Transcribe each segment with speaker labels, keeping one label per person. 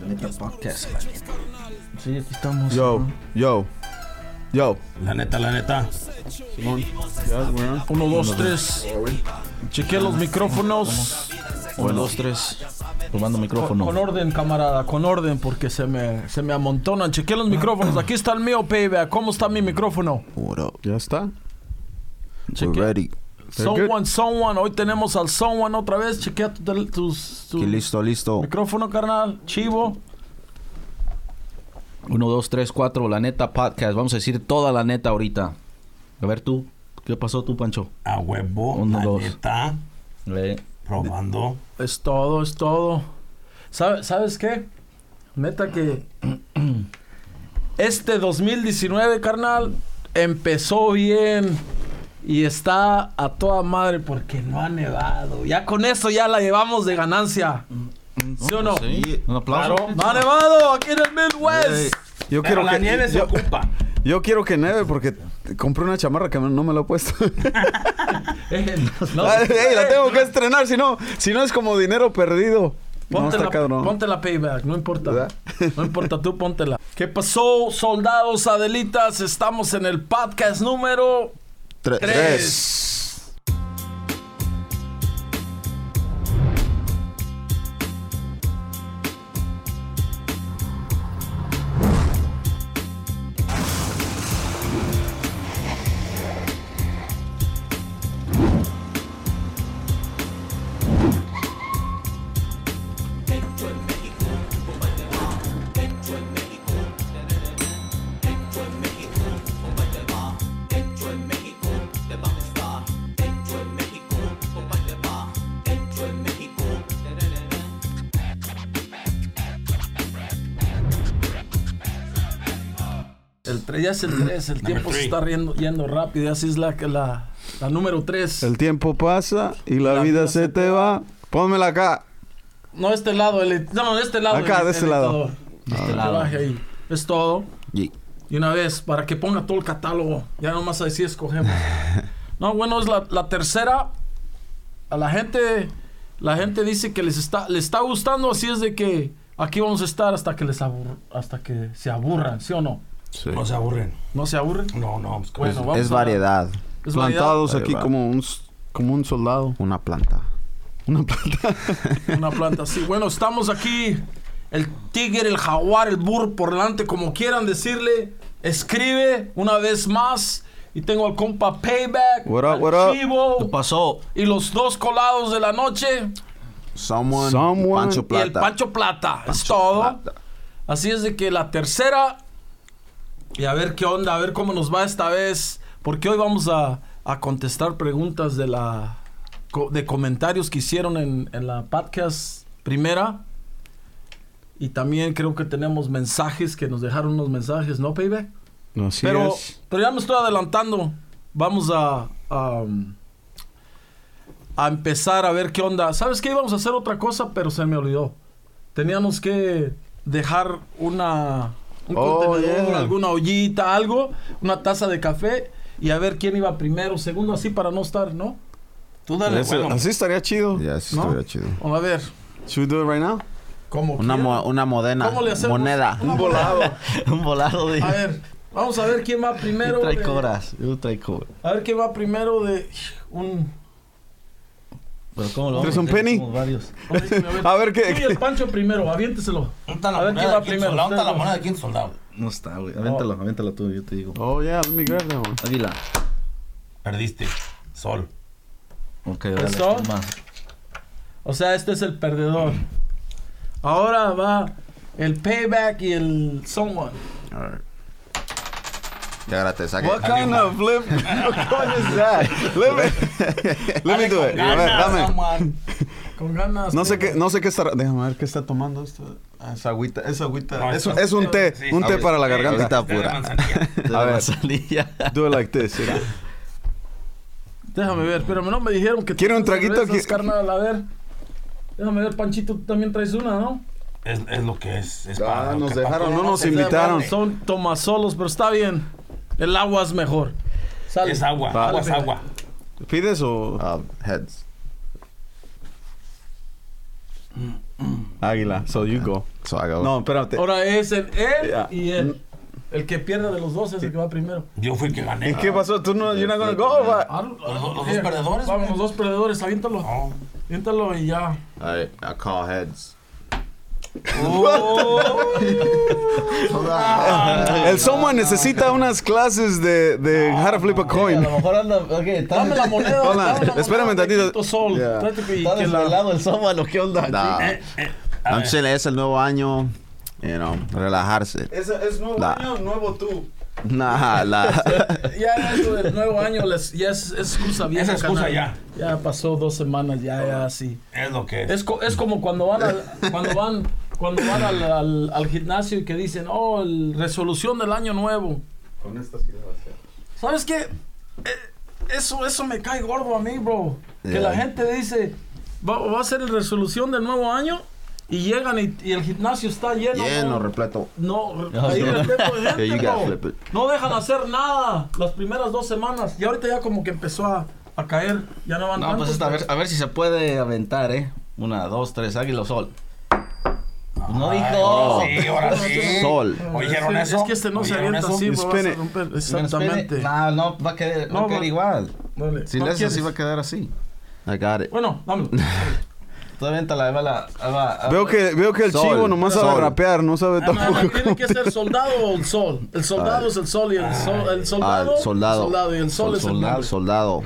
Speaker 1: La neta podcast. Sí, aquí estamos.
Speaker 2: Yo, yo, yo.
Speaker 3: La neta, la neta.
Speaker 2: Simón.
Speaker 1: Uno, dos, tres. Chequé los micrófonos. Uno, dos, tres. Probando
Speaker 3: Oh,
Speaker 1: micrófono.
Speaker 4: Con orden, camarada, con orden, porque se me, se me amontonan. Chequé los micrófonos. Aquí está el mío, payback. ¿Cómo está mi micrófono?
Speaker 2: Ya está.
Speaker 4: Chequé.
Speaker 2: We're ready.
Speaker 4: Someone, someone. Hoy tenemos al someone otra vez. Chequea tus, tu
Speaker 2: Aquí listo, listo.
Speaker 4: micrófono, carnal. Chivo.
Speaker 1: Uno, dos, tres, cuatro. La neta podcast. Vamos a decir toda la neta ahorita. A ver tú. ¿Qué pasó tú, Pancho?
Speaker 3: A huevo,
Speaker 1: Uno,
Speaker 3: la
Speaker 1: dos.
Speaker 3: neta. Probando.
Speaker 4: Es todo, es todo. ¿Sabe- ¿Sabes qué? Neta que este 2019, carnal, empezó bien y está a toda madre porque no ha nevado. Ya con eso ya la llevamos de ganancia. ¿Sí o no?
Speaker 1: Sí. Un aplauso.
Speaker 4: Claro. No ha nevado aquí en el Midwest.
Speaker 2: Yo
Speaker 3: Pero
Speaker 2: quiero
Speaker 3: la
Speaker 2: que
Speaker 3: nieve se
Speaker 2: yo,
Speaker 3: ocupa.
Speaker 2: yo quiero que neve porque compré una chamarra que no me la he puesto.
Speaker 4: Eh, no,
Speaker 2: Ay, la tengo que estrenar, si no, si no es como dinero perdido. No,
Speaker 4: Ponte,
Speaker 2: está
Speaker 4: la,
Speaker 2: cabrón.
Speaker 4: ponte la payback, no importa.
Speaker 2: ¿Verdad?
Speaker 4: No importa, tú póntela. ¿Qué pasó, soldados, Adelitas? Estamos en el podcast número
Speaker 2: Tre-
Speaker 4: 3. Ya es el 3, el tiempo se está riendo- yendo rápido, y así es la, la, la número 3.
Speaker 2: El tiempo pasa y la, vida, se te va. Pónmela acá.
Speaker 4: No, este lado, el, no, de este lado.
Speaker 2: Acá,
Speaker 4: el-
Speaker 2: de este
Speaker 4: el
Speaker 2: lado.
Speaker 1: De este lado.
Speaker 4: baje ahí. Es todo.
Speaker 2: Y-
Speaker 4: Y una vez, para que ponga todo el catálogo. Ya nomás así escogemos. No, bueno, es la, la tercera. A la gente, la gente dice que les está, les está gustando, así es de que aquí vamos a estar hasta que les abur- hasta que se aburran, ¿sí o no?
Speaker 2: Sí.
Speaker 3: No se aburren.
Speaker 4: ¿No se aburren?
Speaker 3: No, no. pues,
Speaker 4: Bueno, vamos
Speaker 5: es
Speaker 4: a-
Speaker 5: variedad.
Speaker 4: Es variedad.
Speaker 2: Plantados
Speaker 5: Ahí
Speaker 2: aquí
Speaker 5: va.
Speaker 2: como un, como un soldado.
Speaker 5: Una planta.
Speaker 2: Una planta.
Speaker 4: Una planta así. Bueno, estamos aquí. El tigre, el jaguar, el burro, por delante, como quieran decirle. Escribe una vez más. Y tengo al compa Payback.
Speaker 2: What up, what up?
Speaker 4: Chivo,
Speaker 1: ¿Qué pasó?
Speaker 4: y los dos colados de la noche.
Speaker 5: Someone.
Speaker 2: Someone.
Speaker 5: Pancho
Speaker 4: Y el
Speaker 5: Plata.
Speaker 4: Pancho Plata. es
Speaker 5: Pancho
Speaker 4: todo.
Speaker 5: Plata.
Speaker 4: Así es de que la tercera. Y a ver qué onda, a ver cómo nos va esta vez. Porque hoy vamos a, a contestar preguntas de la de comentarios que hicieron en, en la podcast primera. Y también creo que tenemos mensajes que nos dejaron unos mensajes, ¿no, Payback?
Speaker 2: Así
Speaker 4: Pero,
Speaker 2: es.
Speaker 4: pero ya me estoy adelantando. Vamos a, a, a empezar a ver qué onda. ¿Sabes qué? Íbamos a hacer otra cosa, pero se me olvidó. Teníamos que dejar una un
Speaker 2: Oh,
Speaker 4: contenedor,
Speaker 2: yeah.
Speaker 4: alguna ollita, algo, una taza de café y a ver quién iba primero, segundo, así para no estar, ¿no?
Speaker 3: Tú dale,
Speaker 2: Ese-
Speaker 3: bueno.
Speaker 2: así estaría chido.
Speaker 5: Ya, sí,
Speaker 4: ¿No?
Speaker 5: estuviera chido.
Speaker 4: A ver,
Speaker 2: Should we do it right now?
Speaker 4: ¿cómo
Speaker 5: Una, mo- una modena.
Speaker 4: ¿Cómo le hacemos?
Speaker 5: Moneda.
Speaker 4: Una volado.
Speaker 1: Un volado de.
Speaker 4: A ver, vamos a ver quién va primero.
Speaker 1: Yo
Speaker 4: de-
Speaker 1: traigo coras. Yo traigo.
Speaker 4: a ver quién va primero de un
Speaker 1: Pero ¿cómo lo
Speaker 2: ¿Tres
Speaker 1: vamos a
Speaker 2: un penny?
Speaker 1: Varios.
Speaker 2: A ver qué.
Speaker 4: El Pancho primero, aviénteselo.
Speaker 3: ¿Dónde está la
Speaker 4: A ver quién va primero,
Speaker 3: la
Speaker 4: ustedes
Speaker 3: moneda de quinto soldado?
Speaker 1: No está, güey. Avéntalo, avéntalo tú, yo te digo.
Speaker 2: Oh, yeah, let me grab that one.
Speaker 1: Águila.
Speaker 3: Perdiste. Sol.
Speaker 1: Ok, dale.
Speaker 4: ¿Eso?
Speaker 1: ¿quién más?
Speaker 4: O sea, este es el perdedor. Ahora va el payback y el someone.
Speaker 5: Alright. Ya ahora te saque.
Speaker 2: What kind of flip? What is that? Let me, let me do it. A ver, dame.
Speaker 4: Con ganas.
Speaker 2: No sé qué, no sé qué está. Déjame ver qué está tomando esto. Ah, es agüita, es agüita.
Speaker 3: No,
Speaker 2: es, es un té,
Speaker 3: Sí,
Speaker 2: un té para la garganta.
Speaker 5: pura.
Speaker 2: A
Speaker 1: la
Speaker 2: ver. Do it like this. mira.
Speaker 4: Déjame ver, pero no me dijeron que
Speaker 2: ¿Quiere un traguito
Speaker 4: cervezas,
Speaker 2: aquí?
Speaker 4: carnal, a ver. Déjame ver, Panchito, tú también traes una, ¿no?
Speaker 3: Es, es lo que es. es
Speaker 2: Ah,
Speaker 3: para
Speaker 2: nos
Speaker 3: que
Speaker 2: dejaron, no nos invitaron.
Speaker 4: Son tomasolos, pero está bien. El agua es mejor. Sale.
Speaker 3: Es agua.
Speaker 2: Va.
Speaker 3: Agua es agua.
Speaker 2: ¿Pides o.?
Speaker 5: Uh, heads.
Speaker 2: Águila. So you go.
Speaker 5: So I go.
Speaker 2: No, espérate.
Speaker 4: Ahora es el él y él. El que pierde de los dos es el que va primero.
Speaker 3: Yo fui el que gané.
Speaker 2: ¿Y qué pasó? ¿Tú no, you're not gonna go? or what?
Speaker 4: Ah,
Speaker 3: ¿Los, dos- los dos perdedores?
Speaker 4: Vamos, los dos perdedores, aviéntalo.
Speaker 3: No.
Speaker 4: Aviéntalo y ya.
Speaker 5: Alright, I call heads.
Speaker 2: El Soma necesita unas clases de, de how to flip a
Speaker 1: A
Speaker 2: coin.
Speaker 1: lo mejor anda. Ok,
Speaker 4: Dame la moneda.
Speaker 2: Hola, espérame tantito.
Speaker 4: Tito Sol.
Speaker 2: Yeah.
Speaker 1: Está desvelado el soma, lo que onda.
Speaker 5: Nah. I'm chilling. Es el nuevo año. You know, relajarse.
Speaker 2: Es, es nuevo
Speaker 5: La-
Speaker 2: año, nuevo tú.
Speaker 5: Nah, la.
Speaker 4: Ya eso del nuevo año les- ya es, es excusa vieja.
Speaker 3: Es excusa
Speaker 4: canal. Ya pasó dos semanas, ya, ya, sí.
Speaker 3: Es lo que es.
Speaker 4: Es, co- es como cuando van al, cuando van, cuando van al, al- al gimnasio y que dicen, oh, el- resolución del año nuevo.
Speaker 2: Con esta sí va a ser.
Speaker 4: ¿Sabes qué? Eh, eso, eso me cae gordo a mí, bro. Que
Speaker 5: Yeah.
Speaker 4: la gente dice, va, va a ser la resolución del nuevo año y llegan y, y el gimnasio está lleno.
Speaker 5: Lleno,
Speaker 4: bro.
Speaker 5: repleto.
Speaker 4: No, ahí repleto de gente, bro. No dejan hacer nada las primeras dos semanas. Y ahorita ya como que empezó a, a caer. Ya no van
Speaker 1: No, pues esta, a, ver, a ver si se puede aventar, ¿eh? Una, dos, tres, águila o sol. No dijo.
Speaker 5: Oh.
Speaker 3: Sí, ahora sí.
Speaker 5: Sol.
Speaker 3: ¿Oyeron
Speaker 4: es,
Speaker 3: eso?
Speaker 4: es que este no se
Speaker 3: ¿Oyeron
Speaker 4: avienta
Speaker 3: eso?
Speaker 4: así, romper. Exactamente.
Speaker 1: No, no, va a quedar, va
Speaker 4: No,
Speaker 1: a quedar
Speaker 4: va-
Speaker 1: igual.
Speaker 4: Dale.
Speaker 1: Si
Speaker 4: ¿No
Speaker 1: le haces así, va a quedar así.
Speaker 5: I got it.
Speaker 4: Bueno,
Speaker 1: va la. va, ahí
Speaker 2: Veo
Speaker 1: va.
Speaker 2: que, veo que el
Speaker 5: Sol.
Speaker 2: chivo nomás sabe
Speaker 5: Sol.
Speaker 2: rapear, no sabe
Speaker 4: Ah,
Speaker 2: tampoco.
Speaker 4: no, tiene que ser soldado o el sol. El soldado es el sol y el, sol, el
Speaker 5: Ah,
Speaker 4: soldado.
Speaker 5: el soldado.
Speaker 4: soldado y el sol es el
Speaker 1: soldado.
Speaker 4: nombre.
Speaker 5: Soldado.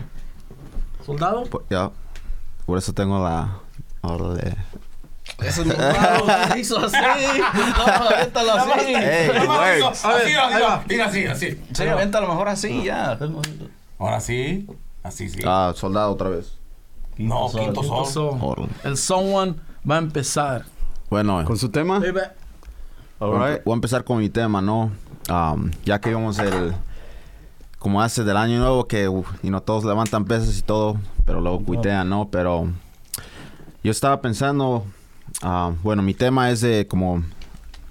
Speaker 4: ¿Soldado?
Speaker 5: Por- Ya. Por eso tengo la. Órale.
Speaker 1: Eso no no, hizo así. No, avéntalo así.
Speaker 5: Hey, it works.
Speaker 3: Así,
Speaker 4: ver,
Speaker 3: así, mira, así, así.
Speaker 1: Sí, avéntalo mejor así, ya.
Speaker 3: Ahora sí. Así, sí.
Speaker 5: Ah, soldado otra vez.
Speaker 3: no,
Speaker 1: sol,
Speaker 3: quinto
Speaker 4: Quinto
Speaker 3: sol.
Speaker 4: sol.
Speaker 5: Órale.
Speaker 4: El someone va a empezar.
Speaker 5: Bueno,
Speaker 2: Con su tema.
Speaker 4: Baby.
Speaker 5: Voy a empe- voy a empezar con mi tema, ¿no? Um, ya que vimos el... Como hace del año nuevo que, uf, y no todos levantan pesas y todo, pero luego cuitean, ¿no? Pero yo estaba pensando, ah, bueno, mi tema es de como,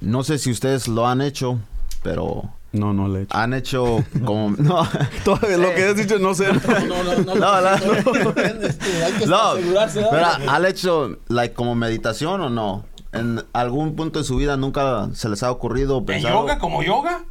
Speaker 5: no sé si ustedes lo han hecho, pero
Speaker 2: No, no le he hecho.
Speaker 5: han hecho como, no,
Speaker 2: Todavía lo que has dicho, no sé.
Speaker 4: No, no, no.
Speaker 5: no, la-
Speaker 4: Este, hay que
Speaker 5: no,
Speaker 4: asegurarse.
Speaker 5: pero han hecho, like, como meditación o no? En algún punto de su vida nunca se les ha ocurrido
Speaker 3: ¿En
Speaker 5: pensar
Speaker 3: yoga? ¿Como yoga?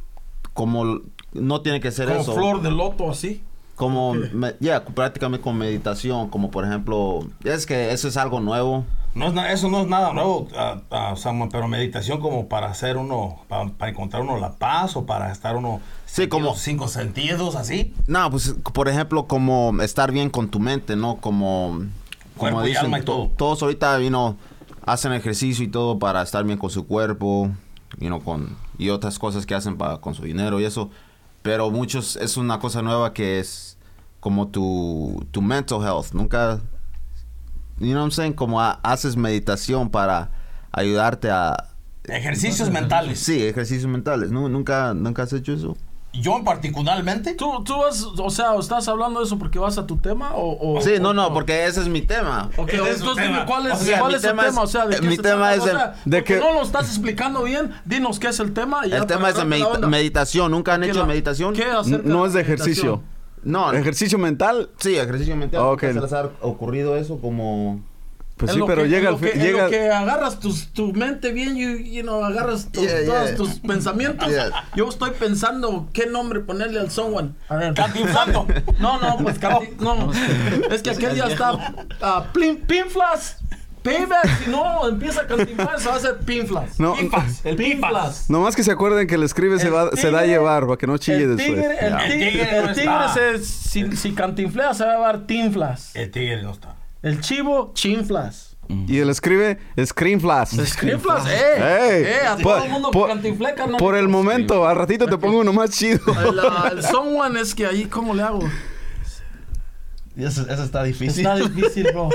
Speaker 5: como no tiene que ser
Speaker 4: Como
Speaker 5: eso.
Speaker 4: flor de loto así.
Speaker 5: Como, ya, prácticamente con meditación, como por ejemplo, es que eso es algo nuevo.
Speaker 3: No es eso no es nada nuevo, ah, ah, Samuel, pero meditación como para hacer uno, para, para encontrar uno la paz o para estar uno...
Speaker 5: Sí, como-
Speaker 3: cinco sentidos, así.
Speaker 5: No, pues, por ejemplo, como estar bien con tu mente, ¿no? Como,
Speaker 3: Cuerpo
Speaker 5: como
Speaker 3: y alma y
Speaker 5: to-
Speaker 3: todo.
Speaker 5: todos ahorita, you know, hacen ejercicio y todo para estar bien con su cuerpo, you know, con, y otras cosas que hacen para, con su dinero y eso. Pero muchos, es una cosa nueva que es como tu, tu mental health. Nunca, you know what I'm saying? Como ha- haces meditación para ayudarte a...
Speaker 3: Ejercicios mentales.
Speaker 5: Sí, ejercicios mentales. ¿no? ¿Nunca, ¿Nunca has hecho eso?
Speaker 3: Yo en particularmente,
Speaker 4: ¿Tú, tú vas, o sea, ¿estás hablando de eso porque vas a tu tema o...? o
Speaker 5: Sí, no,
Speaker 4: o-
Speaker 5: no, porque ese es mi tema.
Speaker 4: Ok,
Speaker 3: Ese es su
Speaker 4: entonces dime
Speaker 3: tema.
Speaker 4: cuál es,
Speaker 5: O sea,
Speaker 4: cuál
Speaker 5: mi
Speaker 4: es el
Speaker 5: tema
Speaker 4: tema,
Speaker 5: es-
Speaker 4: o sea, ¿de qué
Speaker 5: mi
Speaker 4: se
Speaker 5: tema
Speaker 4: trata?
Speaker 5: es
Speaker 4: O
Speaker 5: el-
Speaker 4: sea,
Speaker 2: de que-
Speaker 4: no lo estás explicando bien, dinos qué es el tema. y
Speaker 5: El tema es de medita- meditación. ¿Nunca han
Speaker 4: ¿Qué
Speaker 5: hecho
Speaker 4: la-
Speaker 5: meditación?
Speaker 4: ¿Qué
Speaker 2: No es de
Speaker 4: la meditación?
Speaker 2: Ejercicio.
Speaker 5: No,
Speaker 2: ¿Ejercicio mental?
Speaker 5: sí, ejercicio mental.
Speaker 2: Ok.
Speaker 5: ¿Nunca ¿Se les ha ocurrido eso como...?
Speaker 2: Pues
Speaker 4: En
Speaker 2: sí, pero
Speaker 4: que-
Speaker 2: llega al
Speaker 4: lo
Speaker 2: fin. Llega,
Speaker 4: lo que agarras tus- tu mente bien, you, you know, agarras tus-
Speaker 5: Yeah,
Speaker 4: todos
Speaker 5: yeah.
Speaker 4: tus pensamientos.
Speaker 5: Yeah.
Speaker 4: Yo estoy pensando qué nombre ponerle al someone. A ver.
Speaker 3: Cantinflando.
Speaker 4: No, no, pues canti- no. Es que aquel ya está ah, plin- pinflas. Payback, si no empieza a cantinflar, se va a hacer pinflas.
Speaker 2: no,
Speaker 3: el
Speaker 4: Pinflas.
Speaker 2: nomás que se acuerden que el escribe se,
Speaker 4: El
Speaker 2: va, se da a llevar para que no chille
Speaker 4: El
Speaker 2: después.
Speaker 4: tigre, el
Speaker 3: Ya.
Speaker 4: tigre,
Speaker 3: El tigre no
Speaker 4: el tigre
Speaker 3: está.
Speaker 4: se, si, si cantinflea se va a llevar tinflas.
Speaker 3: el tigre no está.
Speaker 4: El chivo, chinflas.
Speaker 2: Y el escribe Screenflash.
Speaker 4: Screenflas, eh. Eh, a
Speaker 2: por-
Speaker 4: todo el mundo
Speaker 2: por-
Speaker 4: que cantinflea, carnal.
Speaker 2: Por el momento, al ratito te pongo uno más chido.
Speaker 4: El, el someone es que ahí, ¿cómo le hago?
Speaker 1: Y Eso, eso está difícil.
Speaker 4: Está difícil, bro.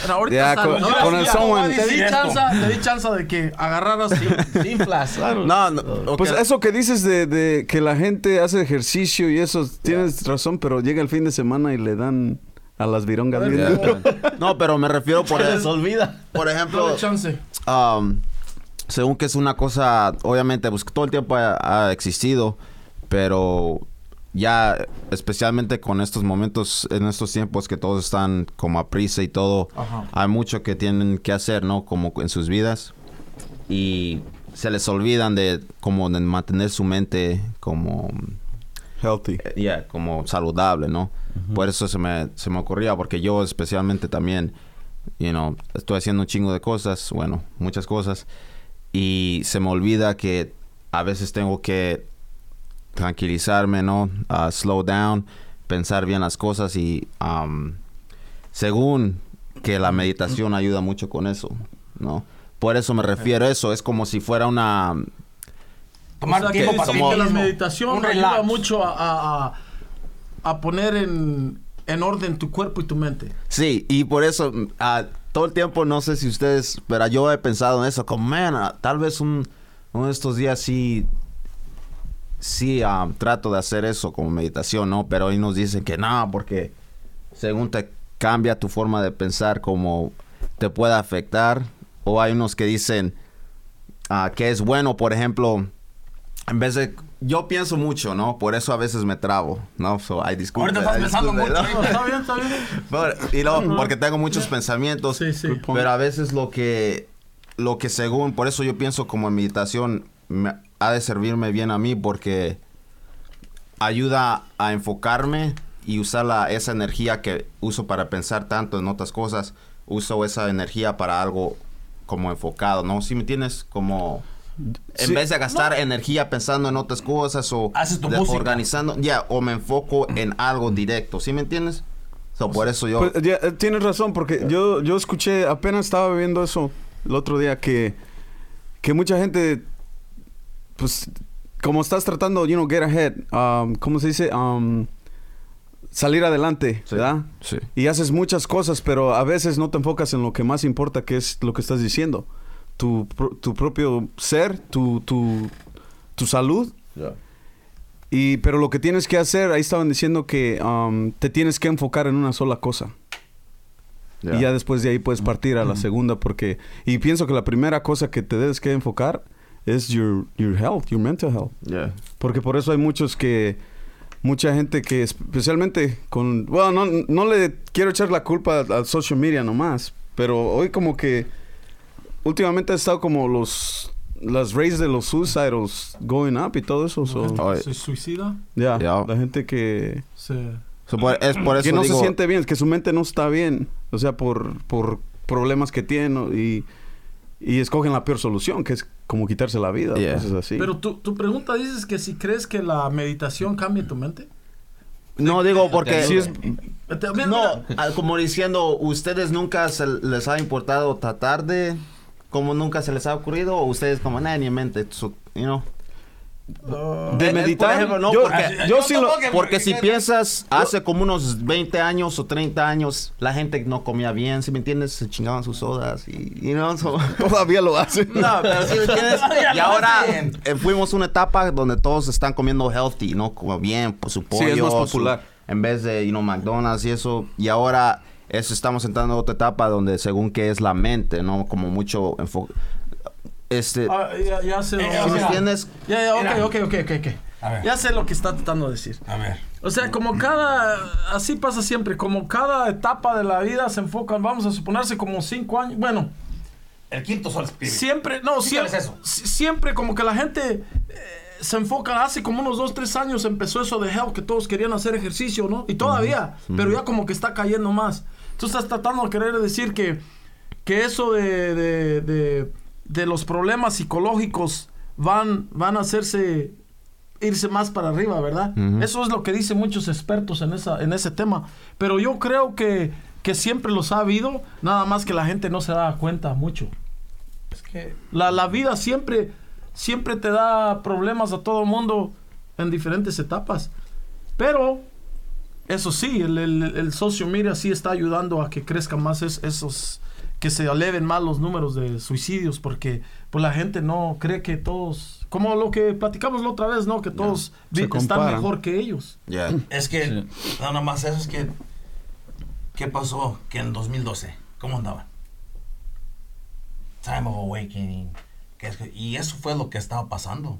Speaker 4: Pero ahorita está-
Speaker 2: con-
Speaker 4: ahora
Speaker 2: con el someone.
Speaker 4: Te di chance, te di chance de que agarraras sin, sin flash.
Speaker 5: No, no.
Speaker 2: Pues eso que dices de, de que la gente hace ejercicio y eso, tienes razón, pero llega el fin de semana y le dan a las virongas. Duro.
Speaker 5: No, pero me refiero, por,
Speaker 1: Se les olvida.
Speaker 5: por ejemplo,
Speaker 4: chance.
Speaker 5: um, según que es una cosa, obviamente, pues todo el tiempo ha, ha existido, pero ya especialmente con estos momentos, en estos tiempos que todos están como a prisa y todo,
Speaker 4: Ajá.
Speaker 5: hay mucho que tienen que hacer, ¿no? Como en sus vidas. Y se les olvidan de como de mantener su mente como
Speaker 2: Healthy.
Speaker 5: eh, yeah, como saludable, ¿no? Por eso se me, se me ocurría, porque yo especialmente también, you know, estoy haciendo un chingo de cosas, bueno, muchas cosas, y se me olvida que a veces tengo que tranquilizarme, ¿no? Ah, slow down, pensar bien las cosas y um, según que la meditación ayuda mucho con eso, ¿no? Por eso me refiero a eso, es como si fuera una...
Speaker 3: Tomar
Speaker 4: O sea, que
Speaker 3: tiempo
Speaker 4: dice
Speaker 3: para ti
Speaker 4: que la meditación ayuda mucho a, a- a- poner en, en orden tu cuerpo y tu mente.
Speaker 5: Sí, y por eso ah, todo el tiempo no sé si ustedes, pero yo he pensado en eso, como, man, ah, tal vez un, uno de estos días sí, sí ah, trato de hacer eso como meditación, ¿no? Pero hoy nos dicen que no, porque según te cambia tu forma de pensar, como te puede afectar. O hay unos que dicen ah, que es bueno, por ejemplo, en vez de... Yo pienso mucho, ¿no? Por eso a veces me trabo, ¿no? So, ay, disculpe,
Speaker 3: Ahorita estás
Speaker 5: ay,
Speaker 3: pensando mucho.
Speaker 5: ¿no?
Speaker 4: No, está bien, está bien.
Speaker 5: Pero- y luego, porque tengo muchos pensamientos.
Speaker 4: Sí, sí.
Speaker 5: Pero a veces lo que, lo que según, por eso yo pienso como en meditación, me- ha de servirme bien a mí porque ayuda a enfocarme y usar la, esa energía que uso para pensar tanto en otras cosas, uso esa energía para algo como enfocado, ¿no? Si me tienes como... En
Speaker 2: Sí.
Speaker 5: vez de gastar energía pensando en otras cosas o
Speaker 3: Haces tu
Speaker 5: de- organizando, ya, o me enfoco en algo directo, ¿sí me entiendes? So, por eso yo...
Speaker 2: Pues, ya, eh, tienes razón, porque yo, yo escuché, apenas estaba viendo eso el otro día, que, que mucha gente, pues, como estás tratando, you know, get ahead, um, ¿cómo se dice? Um, salir adelante,
Speaker 5: Sí,
Speaker 2: ¿verdad?
Speaker 5: sí.
Speaker 2: Y haces muchas cosas, pero a veces no te enfocas en lo que más importa, que es lo que estás diciendo. Tu, tu propio ser, tu, tu, tu salud. Y, pero lo que tienes que hacer, ahí estaban diciendo que um, te tienes que enfocar en una sola cosa.
Speaker 5: Ya.
Speaker 2: Y ya después de ahí puedes partir a la segunda porque... Y pienso que la primera cosa que te debes que enfocar es your, your health, your mental health.
Speaker 5: Yeah.
Speaker 2: Porque por eso hay muchos que... Mucha gente que especialmente con... Bueno, no, no le quiero echar la culpa al social media nomás. Pero hoy como que... Últimamente ha estado como los... Las rates de los suicidos going up y todo eso. so-
Speaker 5: Oh,
Speaker 4: Se suicida.
Speaker 2: ya,
Speaker 5: Ya.
Speaker 2: la gente que...
Speaker 4: Se...
Speaker 5: So, por- es por eso
Speaker 2: que no
Speaker 5: digo,
Speaker 2: se siente bien, que su mente no está bien, o sea, por, por problemas que tiene y, y escogen la peor solución, que es como quitarse la vida,
Speaker 5: Yeah.
Speaker 2: cosas así.
Speaker 4: Pero tu, tu pregunta dices que si crees que la meditación cambia tu mente.
Speaker 5: No digo porque...
Speaker 2: Es-
Speaker 4: También,
Speaker 5: No, como diciendo, ¿ustedes nunca se les ha importado tratar de... Como nunca se les ha ocurrido? ¿O ustedes como, nada, ni en mente? so, you know?
Speaker 2: De meditar,
Speaker 5: por ejemplo, no,
Speaker 2: yo,
Speaker 5: porque-
Speaker 2: yo sí lo...
Speaker 5: Porque si piensas, hace como unos 20 años o 30 años, la gente no comía bien, ¿sí me entiendes? Se chingaban sus sodas y, so-
Speaker 2: Todavía lo hacen.
Speaker 5: No, pero sí me entiendes. Y ahora eh, fuimos una etapa donde todos están comiendo healthy, ¿no? Como bien, pues su pollo.
Speaker 2: Sí, es más
Speaker 5: su-
Speaker 2: popular.
Speaker 5: en vez de, you know, McDonald's y eso. Y ahora eso estamos entrando a otra etapa donde según que es la mente, ¿no? Como mucho enfoque. Este,
Speaker 4: ah, ya, ya sé.
Speaker 3: Eh,
Speaker 4: lo-
Speaker 5: ¿sí me
Speaker 3: mira.
Speaker 5: entiendes?
Speaker 4: Ya, ya, ok, ok, ok, ok, ok.
Speaker 3: A ver.
Speaker 4: Ya sé lo que está tratando de decir.
Speaker 3: A ver.
Speaker 4: O sea, como cada, así pasa siempre, como cada etapa de la vida se enfocan, vamos a suponerse como cinco años, bueno,
Speaker 3: El quinto sol espíritu.
Speaker 4: siempre, no, siempre,
Speaker 3: ¿qué es eso?
Speaker 4: si- siempre como que la gente eh, se enfoca, hace como unos dos, tres años empezó eso de health, que todos querían hacer ejercicio, ¿no? Y todavía, pero ya como que está cayendo más. Tú estás tratando de querer decir que, que eso de, de, de, de los problemas psicológicos van, van a hacerse irse más para arriba, ¿verdad? Eso es lo que dicen muchos expertos en, esa, en ese tema. Pero yo creo que, que siempre los ha habido, nada más que la gente no se da cuenta mucho.
Speaker 3: Es que
Speaker 4: La, la vida siempre, siempre te da problemas a todo mundo en diferentes etapas. Pero, eso sí, el, el, el social media sí está ayudando a que crezcan más es- esos, que se eleven más los números de suicidios, porque pues la gente no cree que todos, como lo que platicamos la otra vez, ¿no? Que todos vi- están mejor que ellos.
Speaker 5: Yeah.
Speaker 3: Es que,
Speaker 1: Sí.
Speaker 3: no, nada más eso es que, ¿qué pasó? Que en 2012, ¿cómo andaban? Time of Awakening. que es que- y eso fue lo que estaba pasando.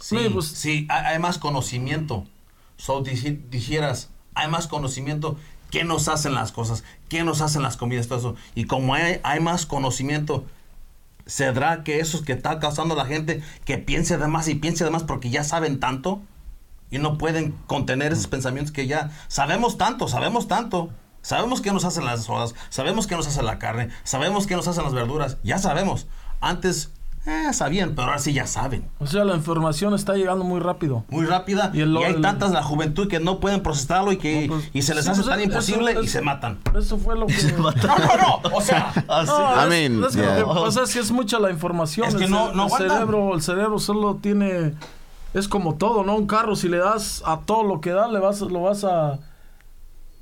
Speaker 3: Sí,
Speaker 4: Sí, pues-
Speaker 3: sí, hay, hay más conocimiento. So, dij- dijeras, hay más conocimiento. ¿Qué nos hacen las cosas? ¿Qué nos hacen las comidas? Todo eso. Y como hay, más conocimiento, ¿será que esos que está causando la gente que piense de más y piense de más porque ya saben tanto y no pueden contener esos pensamientos que ya sabemos tanto, sabemos tanto? Sabemos qué nos hacen las sodas, sabemos qué nos hace la carne, sabemos qué nos hacen las verduras, ya sabemos. Antes, eh, sabían, pero ahora sí ya saben
Speaker 4: O sea, la información está llegando muy rápido.
Speaker 3: muy rápida
Speaker 4: Y
Speaker 3: y,
Speaker 4: el-
Speaker 3: hay
Speaker 4: el-
Speaker 3: tantas la juventud que no pueden procesarlo y que
Speaker 4: No, pues,
Speaker 3: y se les
Speaker 4: sí,
Speaker 3: hace
Speaker 4: pues,
Speaker 3: tan
Speaker 4: eso-
Speaker 3: imposible y
Speaker 4: eso-
Speaker 3: se matan.
Speaker 4: Eso fue lo que...
Speaker 3: No, no, no, o sea,
Speaker 4: No,
Speaker 5: I
Speaker 4: es-
Speaker 5: mean,
Speaker 4: es que
Speaker 5: yeah.
Speaker 4: lo que pasa es que es mucha la información.
Speaker 3: Es que
Speaker 4: el,
Speaker 3: no- no
Speaker 4: el
Speaker 3: aguantan.
Speaker 4: cerebro, el cerebro solo tiene es como todo, ¿no? Un carro si le das a todo lo que da, le vas lo vas a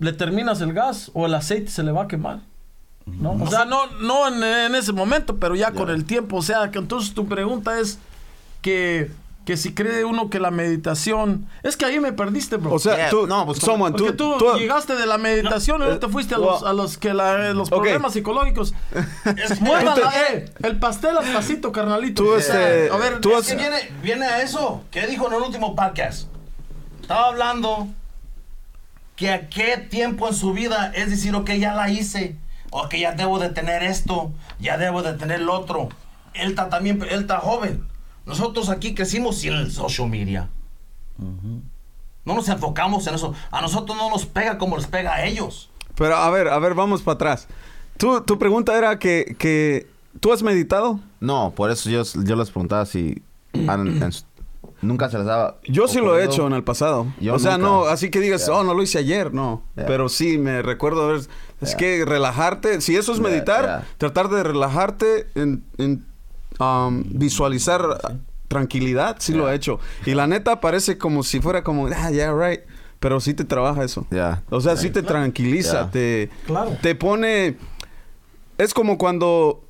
Speaker 4: le terminas el gas o el aceite se le va a quemar. ¿No? O sea, no no en, en ese momento, pero ya con el tiempo, o sea, que entonces tu pregunta es que que si cree uno que la meditación es que ahí me perdiste, bro.
Speaker 2: O sea,
Speaker 5: Yeah,
Speaker 2: tú,
Speaker 5: no, pues,
Speaker 2: someone,
Speaker 4: Porque
Speaker 2: tú,
Speaker 4: tú,
Speaker 2: tú-
Speaker 4: llegaste de la meditación y luego te fuiste a los,
Speaker 2: well,
Speaker 4: a los que la- los
Speaker 2: ok.
Speaker 4: problemas psicológicos.
Speaker 3: es,
Speaker 2: te-
Speaker 4: eh. El pastel al pasito, carnalito.
Speaker 2: Tú, este,
Speaker 4: a ver,
Speaker 2: tú
Speaker 3: es
Speaker 2: has-
Speaker 3: que viene, viene a eso. ¿Qué dijo en el último podcast? Estaba hablando que a qué tiempo en su vida es decir, ok, ya la hice. O que ya debo de tener esto, ya debo de tener lo otro. Él está también, él está joven. Nosotros aquí crecimos sin el social media. No nos enfocamos en eso. A nosotros no nos pega como les pega a ellos.
Speaker 2: Pero a ver, a ver, vamos para atrás. Tú, tu pregunta era que, que tú has meditado.
Speaker 5: No, por eso yo, yo les preguntaba si han- en nunca se les daba.
Speaker 2: Yo sí lo he hecho en el pasado.
Speaker 5: Yo
Speaker 2: o sea,
Speaker 5: nunca.
Speaker 2: no, así que digas,
Speaker 5: Yeah.
Speaker 2: oh, no lo hice ayer, no.
Speaker 5: Yeah.
Speaker 2: Pero sí, me recuerdo ver. Es
Speaker 5: Yeah.
Speaker 2: que relajarte, si eso es meditar,
Speaker 5: yeah.
Speaker 2: tratar de relajarte en, en, um, visualizar tranquilidad, sí lo he hecho. Y la neta parece como si fuera como, ah, yeah, right. Pero sí te trabaja eso.
Speaker 5: Yeah.
Speaker 2: O sea, sí te tranquiliza,
Speaker 5: Yeah.
Speaker 2: te,
Speaker 4: Claro.
Speaker 2: te pone... Es como cuando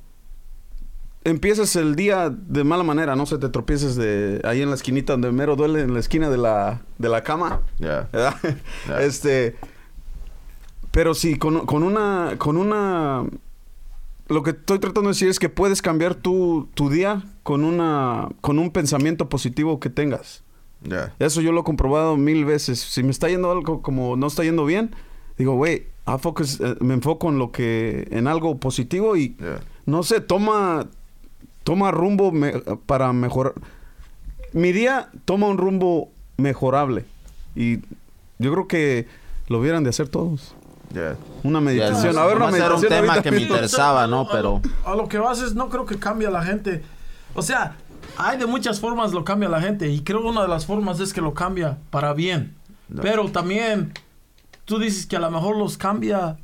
Speaker 2: empiezas el día de mala manera, no se te tropieces de ahí en la esquinita donde mero duele, en la esquina de la, de la cama.
Speaker 5: Yeah.
Speaker 2: ¿verdad?
Speaker 5: Yeah.
Speaker 2: Este... Pero sí, con, con una... Con una... Lo que estoy tratando de decir es que puedes cambiar tu, tu día con una con un pensamiento positivo que tengas.
Speaker 5: Yeah.
Speaker 2: Eso yo lo he comprobado mil veces. Si me está yendo algo como no está yendo bien, digo, güey, eh, me enfoco en lo que, en algo positivo y
Speaker 5: Yeah.
Speaker 2: no sé, toma, toma rumbo me- para mejorar. Mi día toma un rumbo mejorable y yo creo que lo hubieran de hacer todos.
Speaker 5: Yeah.
Speaker 2: Una meditación.
Speaker 5: Yeah,
Speaker 2: a ver, una
Speaker 5: nomás era un
Speaker 2: meditación.
Speaker 5: tema que me interesaba, ¿no?
Speaker 4: A lo-
Speaker 5: Pero.
Speaker 4: A lo que vas es, no creo que cambie a la gente. O sea, hay de muchas formas lo cambia la gente. Y creo una de las formas es que lo cambia para bien.
Speaker 5: No.
Speaker 4: Pero también, tú dices que a lo mejor los cambia.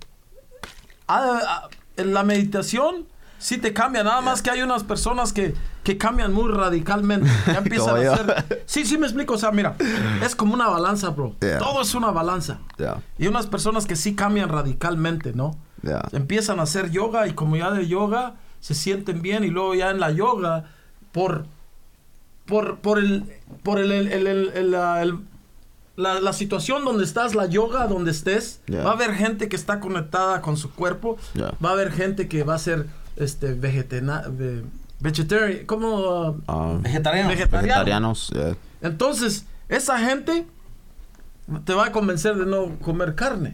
Speaker 4: Ah, ah, en la meditación sí te cambia. Nada más que hay unas personas que, que cambian muy radicalmente. Ya empiezan a hacer. Sí, sí me explico. O sea, mira, es como una balanza, bro.
Speaker 5: Yeah.
Speaker 4: Todo es una balanza.
Speaker 5: Yeah.
Speaker 4: Y unas personas que sí cambian radicalmente, ¿no?
Speaker 5: Yeah.
Speaker 4: Empiezan a hacer yoga y como ya de yoga se sienten bien y luego ya en la yoga por por por el por el, la, el- la- la situación donde estás, la yoga donde estés,
Speaker 5: Yeah.
Speaker 4: va a haber gente que está conectada con su cuerpo,
Speaker 5: Yeah.
Speaker 4: va a haber gente que va a ser este vegetana, ve- vegetarian, como
Speaker 5: Ah,
Speaker 3: Vegetariano.
Speaker 4: vegetariano.
Speaker 5: vegetarianos. yeah.
Speaker 4: Entonces, esa gente te va a convencer de no comer carne,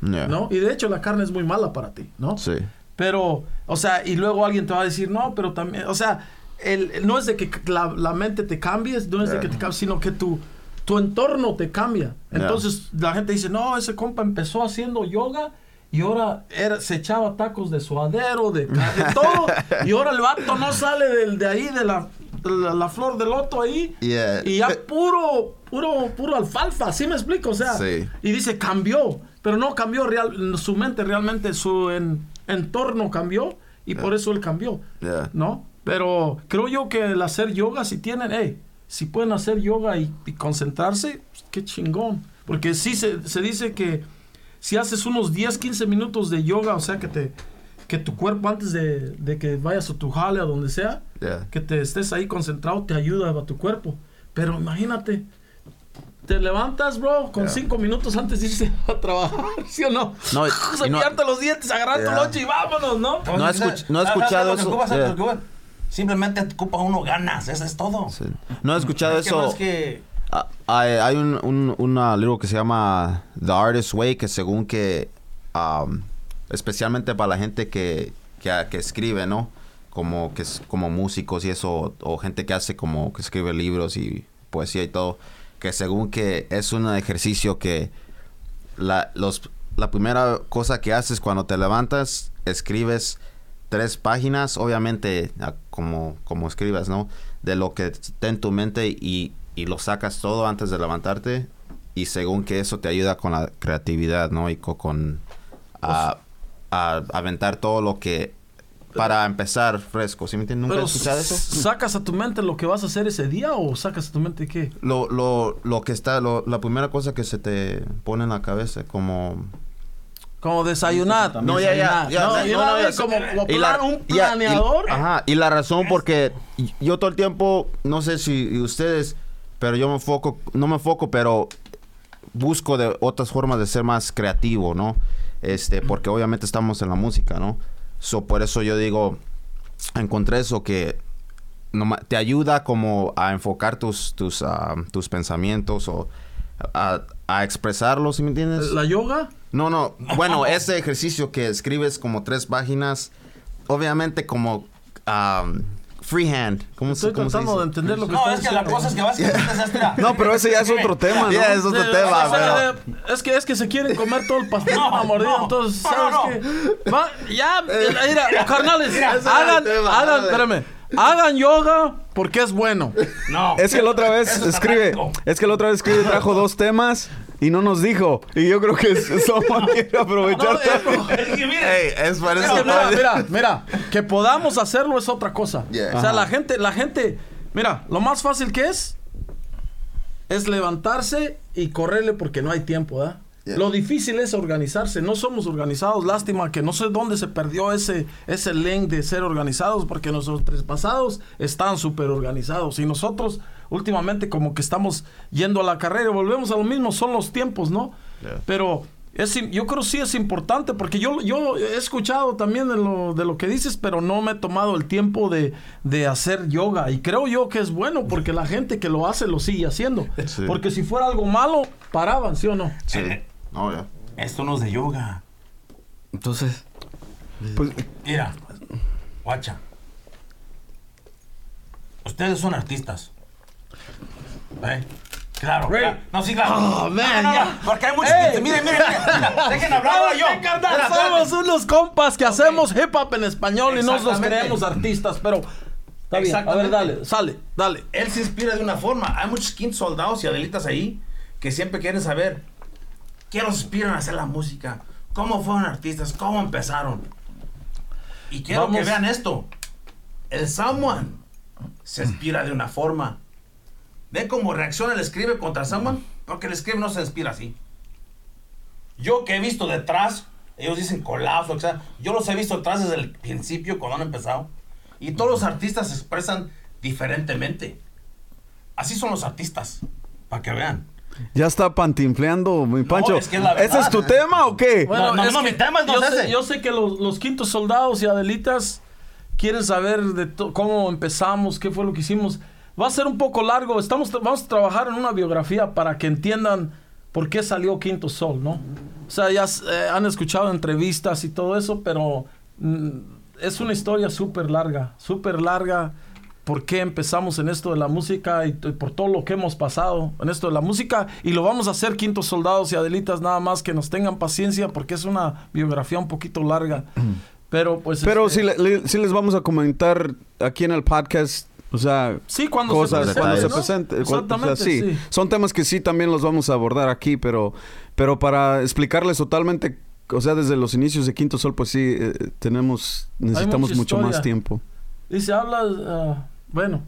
Speaker 5: Yeah.
Speaker 4: ¿no? Y de hecho la carne es muy mala para ti, ¿no?
Speaker 5: Sí.
Speaker 4: Pero, o sea, y luego alguien te va a decir, no, pero también, o sea, el, el- no es de que la, la mente te cambies, no es de que te cambies, sino que tu, tu entorno te cambia.
Speaker 5: Yeah.
Speaker 4: Entonces la gente dice, no, ese compa empezó haciendo yoga y ahora era, se echaba tacos de suadero, de, de todo, y ahora el vato no sale del, de ahí, de la, de la, la flor de loto ahí,
Speaker 5: Yeah.
Speaker 4: y ya puro, puro, puro alfalfa, ¿sí me explico? O sea,
Speaker 5: Sí.
Speaker 4: y dice cambió, pero no cambió real, su mente realmente, su en- entorno cambió y por eso él cambió,
Speaker 5: Yeah.
Speaker 4: ¿no? Pero creo yo que el hacer yoga, si tienen, hey, si pueden hacer yoga y, y concentrarse, pues, qué chingón. Porque sí se, se dice que si haces unos 10, 15 minutos de yoga, o sea, que te que tu cuerpo antes de, de que vayas a tu jale o donde sea,
Speaker 5: Yeah.
Speaker 4: que te estés ahí concentrado, te ayuda a tu cuerpo. Pero imagínate, te levantas, bro, con
Speaker 5: Yeah.
Speaker 4: cinco minutos antes de irse a trabajar, ¿sí o no?
Speaker 5: No, y- y no-
Speaker 4: Cepillarte los dientes, agarrar tu lonche y vámonos, ¿no?
Speaker 5: No he escuch- no he escuchado
Speaker 3: ¿Sabes lo que
Speaker 5: eso?
Speaker 3: Simplemente ocupa uno ganas, eso es todo.
Speaker 5: Sí. ¿No has escuchado
Speaker 3: Es que no
Speaker 5: eso?
Speaker 3: es que-
Speaker 5: Ah, Hay, hay un, un libro que se llama The Artist Way que según que especialmente para la gente que, que, que escribe, ¿no? Como que es como músicos y eso o gente que hace como que escribe libros y poesía y todo, que según que es un ejercicio que la los la primera cosa que haces cuando te levantas escribes tres páginas, obviamente como, como escribas, ¿no? De lo que está en tu mente y, y lo sacas todo antes de levantarte y según que eso te ayuda con la creatividad, ¿no? Y co- con a, a aventar todo lo que para empezar fresco, ¿sí me entiendes? ¿Nunca escuchado eso?
Speaker 4: ¿Sacas a tu mente lo que vas a hacer ese día o sacas a tu mente qué?
Speaker 5: Lo, lo, lo que está, lo- la primera cosa que se te pone en la cabeza, como
Speaker 4: Como desayunar.
Speaker 5: No, ya, ya,
Speaker 4: No,
Speaker 5: no,
Speaker 4: como,
Speaker 5: la-
Speaker 4: un
Speaker 5: ya, y-
Speaker 4: planeador.
Speaker 5: ajá, y la razón porque yo todo el tiempo, no sé si ustedes, pero yo me enfoco, no me enfoco, pero busco de otras formas de ser más creativo, ¿no? Este, porque obviamente estamos en la música, ¿no? So, por eso yo digo, encontré eso que te ayuda como a enfocar tus, tus, ah, tus pensamientos o a, a expresarlos, ¿sí me entiendes?
Speaker 4: La yoga.
Speaker 5: No, no. Bueno, ese ejercicio que escribes como tres páginas, obviamente como um, freehand. ¿Cómo, se-
Speaker 4: Estoy
Speaker 5: cómo se
Speaker 4: tratando de
Speaker 5: dice?
Speaker 4: entender lo que
Speaker 3: No, es que la cosa es que es esta.
Speaker 2: No, pero ese ya es otro tema, ¿no?
Speaker 5: Ya, es otro tema,
Speaker 4: de- Es que es que se quieren comer todo el pastel
Speaker 3: No,
Speaker 4: a mordida,
Speaker 3: no,
Speaker 4: entonces,
Speaker 3: no,
Speaker 4: ¿sabes
Speaker 3: no,
Speaker 4: qué? Va, ya, mira, carnales, hagan, hagan, espérame, hagan yoga porque es bueno.
Speaker 3: No.
Speaker 2: Es que la otra vez escribe, es que la otra vez escribe trajo dos temas y no nos dijo. Y yo creo que Soma quiere aprovechar.
Speaker 4: No, eh,
Speaker 3: Es que mire,
Speaker 5: Ey, es
Speaker 4: Es
Speaker 5: eso.
Speaker 4: que mira, mira, mira, que podamos hacerlo es otra cosa.
Speaker 5: Yeah.
Speaker 4: O sea,
Speaker 2: Ajá.
Speaker 4: la gente, la gente, mira, lo más fácil que es es levantarse y correrle porque no hay tiempo, ¿verdad?
Speaker 5: Yeah.
Speaker 4: Lo difícil es organizarse. No somos organizados. Lástima que no sé dónde se perdió ese, ese link de ser organizados porque nuestros pasados están súper organizados. Y nosotros últimamente como que estamos yendo a la carrera y volvemos a lo mismo. Son los tiempos, ¿no?
Speaker 5: Yeah.
Speaker 4: Pero es, im- yo creo sí es importante porque yo, yo he escuchado también de lo, de lo que dices, pero no me he tomado el tiempo de, de hacer yoga. Y creo yo que es bueno porque la gente que lo hace lo sigue haciendo.
Speaker 5: Sí.
Speaker 4: Porque si fuera algo malo, paraban, ¿sí o no?
Speaker 5: Sí. No, ya.
Speaker 3: esto no es de yoga.
Speaker 1: Entonces,
Speaker 2: Pues,
Speaker 3: Mira, guacha. Ustedes son artistas. ¿Eh? Claro, claro. No, sí, claro.
Speaker 4: Oh, man,
Speaker 3: No, no, no. Porque hay muchos
Speaker 4: Ey.
Speaker 3: que... Miren, miren, miren. mira, Dejen hablar yo. Espérate.
Speaker 4: Somos unos compas que hacemos hip hop en español y no nos creemos artistas, pero... Está bien, a ver, dale, sale, dale.
Speaker 3: Él se inspira de una forma. Hay muchos quintos soldados y adelitas ahí que siempre quieren saber qué los inspiran a hacer la música, cómo fueron artistas, cómo empezaron. Y quiero
Speaker 4: Vamos.
Speaker 3: que vean esto. El Someone se inspira de una forma. ¿Ven cómo reacciona el escribe contra Someone? Porque el escribe no se inspira así. Yo que he visto detrás, ellos dicen colapso, o sea, yo los he visto detrás desde el principio cuando han empezado. Y todos los artistas se expresan diferentemente. Así son los artistas, para que vean.
Speaker 2: ya está pantinfleando, mi Pancho.
Speaker 3: es que es la
Speaker 2: ¿Ese es tu tema o qué?
Speaker 3: no, no, mi tema es no
Speaker 4: yo, sé, yo sé que los, los quintos soldados y Adelitas quieren saber de to- cómo empezamos, qué fue lo que hicimos. Va a ser un poco largo. Estamos, vamos a trabajar en una biografía para que entiendan por qué salió Quinto Sol, ¿no? O sea, ya eh, han escuchado entrevistas y todo eso, pero mm, es una historia súper larga, súper larga. ¿Por qué empezamos en esto de la música y, t- por todo lo que hemos pasado en esto de la música? Y lo vamos a hacer, Quintos Soldados y Adelitas, nada más que nos tengan paciencia porque es una biografía un poquito larga. Pero pues...
Speaker 2: Pero
Speaker 4: este,
Speaker 2: sí, le- le- sí les vamos a comentar aquí en el podcast, o sea,
Speaker 4: Sí, cuando
Speaker 2: cosas
Speaker 4: se
Speaker 2: cuando se
Speaker 4: ¿no?
Speaker 2: presente. cu- o sea,
Speaker 4: Exactamente,
Speaker 2: sí.
Speaker 4: sí.
Speaker 2: Son temas que sí también los vamos a abordar aquí, pero, pero para explicarles totalmente, o sea, desde los inicios de Quinto Sol, pues sí, eh, tenemos, necesitamos mucho más tiempo.
Speaker 4: Dice, habla... ah, bueno.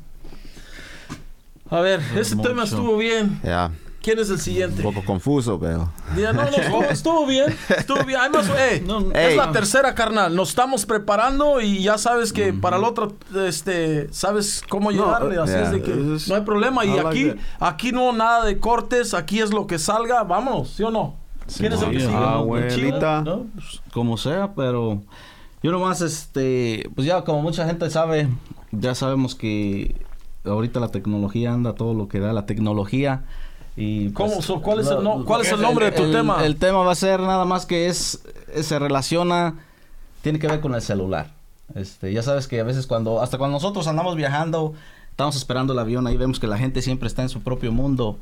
Speaker 4: A ver, ese
Speaker 1: mucho.
Speaker 4: tema estuvo bien.
Speaker 5: Ya.
Speaker 4: ¿Quién es el
Speaker 5: Un
Speaker 4: siguiente?
Speaker 5: poco confuso, pero...
Speaker 4: Ya, no, no, estuvo, estuvo bien, estuvo bien. Además, eh, es la tercera, carnal. Nos estamos preparando y ya sabes que para el otro, este, sabes cómo llegarle. Así
Speaker 5: yeah.
Speaker 4: es de que no hay problema. Y
Speaker 2: like
Speaker 4: aquí,
Speaker 2: that.
Speaker 4: aquí no nada de cortes, aquí es lo que salga. Vámonos, ¿sí o no? ¿Quién es el que sigue?
Speaker 2: abuelita.
Speaker 1: ¿no? Pues, como sea, pero yo nomás, este, pues ya como mucha gente sabe, ya sabemos que ahorita la tecnología anda todo lo que da la tecnología y pues,
Speaker 4: ¿Cómo? So, ¿Cuál es el,
Speaker 1: lo-
Speaker 4: no- cuál es el nombre de tu
Speaker 1: el-
Speaker 4: tema?
Speaker 1: El tema va a ser nada más que es, es- se relaciona, tiene que ver con el celular. Este, ya sabes que a veces cuando, hasta cuando nosotros andamos viajando, estamos esperando el avión, ahí vemos que la gente siempre está en su propio mundo.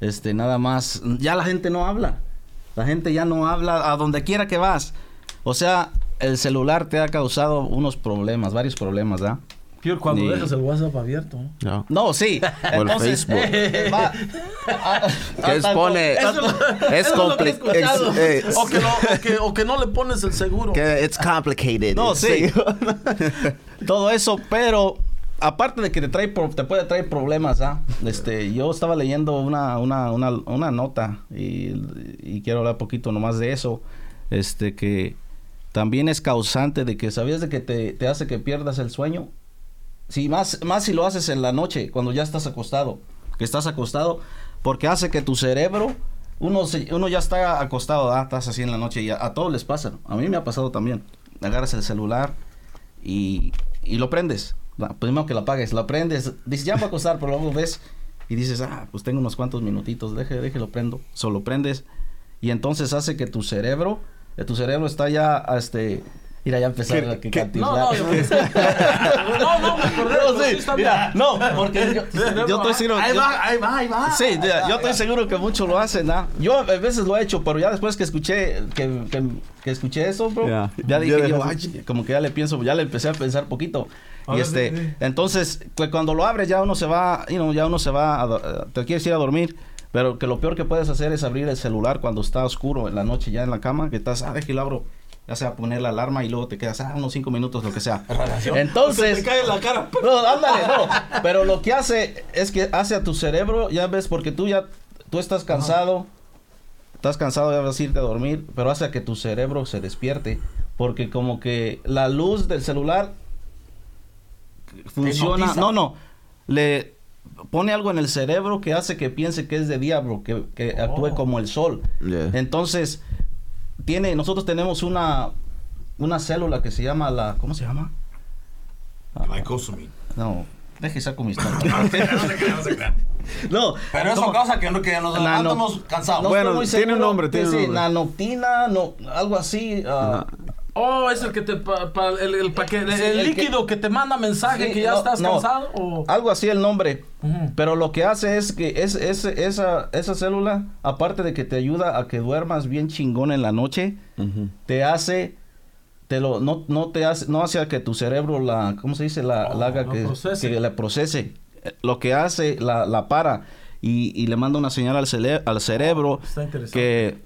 Speaker 1: Este, nada más, ya la gente no habla. La gente ya no habla a donde quiera que vas. O sea, el celular te ha causado unos problemas, varios problemas, ¿ah?
Speaker 4: Cuando
Speaker 1: Ni-
Speaker 4: dejas el WhatsApp abierto. ¿no?
Speaker 5: No.
Speaker 1: No, sí.
Speaker 5: O el
Speaker 1: Entonces,
Speaker 5: Facebook.
Speaker 1: va- a-
Speaker 5: Que
Speaker 1: a-
Speaker 5: es
Speaker 1: tanto-
Speaker 5: pone-
Speaker 4: Eso,
Speaker 5: Es
Speaker 4: eso lo que he
Speaker 5: compli-
Speaker 4: escuchado.
Speaker 5: es- es-
Speaker 4: o, que no, o, que, o que no le pones el seguro.
Speaker 5: Que it's complicated.
Speaker 1: No, sí. Todo eso, pero aparte de que te trae te puede traer problemas, ¿ah? Este, yo estaba leyendo una, una, una, una nota y, y quiero hablar poquito nomás de eso. Este que también es causante de que sabías de que te, te hace que pierdas el sueño. Sí, más, más si lo haces en la noche, cuando ya estás acostado, que estás acostado, porque hace que tu cerebro, uno, uno ya está acostado, ah, estás así en la noche y a, todos les pasa. A mí me ha pasado también. Agarras el celular y, y lo prendes. Primero que lo apagues, lo prendes, dices, ya va a acostar, pero luego ves y dices, ah, pues tengo unos cuantos minutitos, deje, deje, lo prendo. Solo prendes y entonces hace que tu cerebro, eh, tu cerebro está ya, este, mira, ya empezar a que
Speaker 4: No, no, yo- no, no, me acordé.
Speaker 1: no, sí, mira, no, porque yo, yo estoy seguro.
Speaker 3: Ahí
Speaker 1: yo-
Speaker 3: va, ahí va, ahí va.
Speaker 1: Sí, yo estoy seguro que muchos lo hacen, ¿ah? Yo a veces lo he hecho, pero ya después que escuché que, que, que escuché eso, bro,
Speaker 2: Ya,
Speaker 1: dije yo,
Speaker 2: dejas-
Speaker 1: "Ay, como que ya le pienso, ya le empecé a pensar poquito. Y
Speaker 4: ver,
Speaker 1: este, entonces, pues cuando lo abres ya uno se va, you know, ya uno se va, a eh, te quieres ir a dormir, pero que lo peor que puedes hacer es abrir el celular cuando está oscuro en la noche ya en la cama, que estás, ah, déjalo abro, ya sea poner la alarma y luego te quedas, ah, unos cinco minutos, lo que sea.
Speaker 4: Se
Speaker 1: Entonces,
Speaker 4: te cae en la cara.
Speaker 1: no, ándale, no. Pero lo que hace es que hace a tu cerebro, ya ves, porque tú ya, tú estás cansado, estás cansado, ya vas a irte a dormir, pero hace a que tu cerebro se despierte. Porque como que la luz del celular funciona, no, no, le pone algo en el cerebro que hace que piense que es de diablo, que, que actúe como el sol.
Speaker 5: Yeah.
Speaker 1: Entonces, tiene, nosotros tenemos una, una célula que se llama la, ¿cómo se llama?
Speaker 3: Glycosamine.
Speaker 1: No, deje saco mis
Speaker 3: No se crea, no se crea, no se crea.
Speaker 1: No,
Speaker 3: Pero eso causa que, no, que nos levantamos cansados.
Speaker 1: No
Speaker 2: Bueno, tiene un nombre, tiene un
Speaker 1: sí,
Speaker 2: nombre.
Speaker 1: nanoptina, no, algo así. ah,
Speaker 4: Oh, es el que te. Pa, pa- el, el paquete-
Speaker 1: Sí,
Speaker 4: el
Speaker 1: el
Speaker 4: líquido que, te manda mensaje
Speaker 1: sí,
Speaker 4: que ya
Speaker 1: no,
Speaker 4: estás
Speaker 1: no,
Speaker 4: cansado. O...
Speaker 1: Algo así el nombre. Pero lo que hace es que es, es- esa, esa célula, aparte de que te ayuda a que duermas bien chingón en la noche, te hace, te lo, no, no te hace, no hace a que tu cerebro la, ¿cómo se dice? La, la haga que, que la procese. Eh, Lo que hace, la, la para y, y le manda una señal al, cele- al cerebro
Speaker 4: Está interesante.
Speaker 1: que,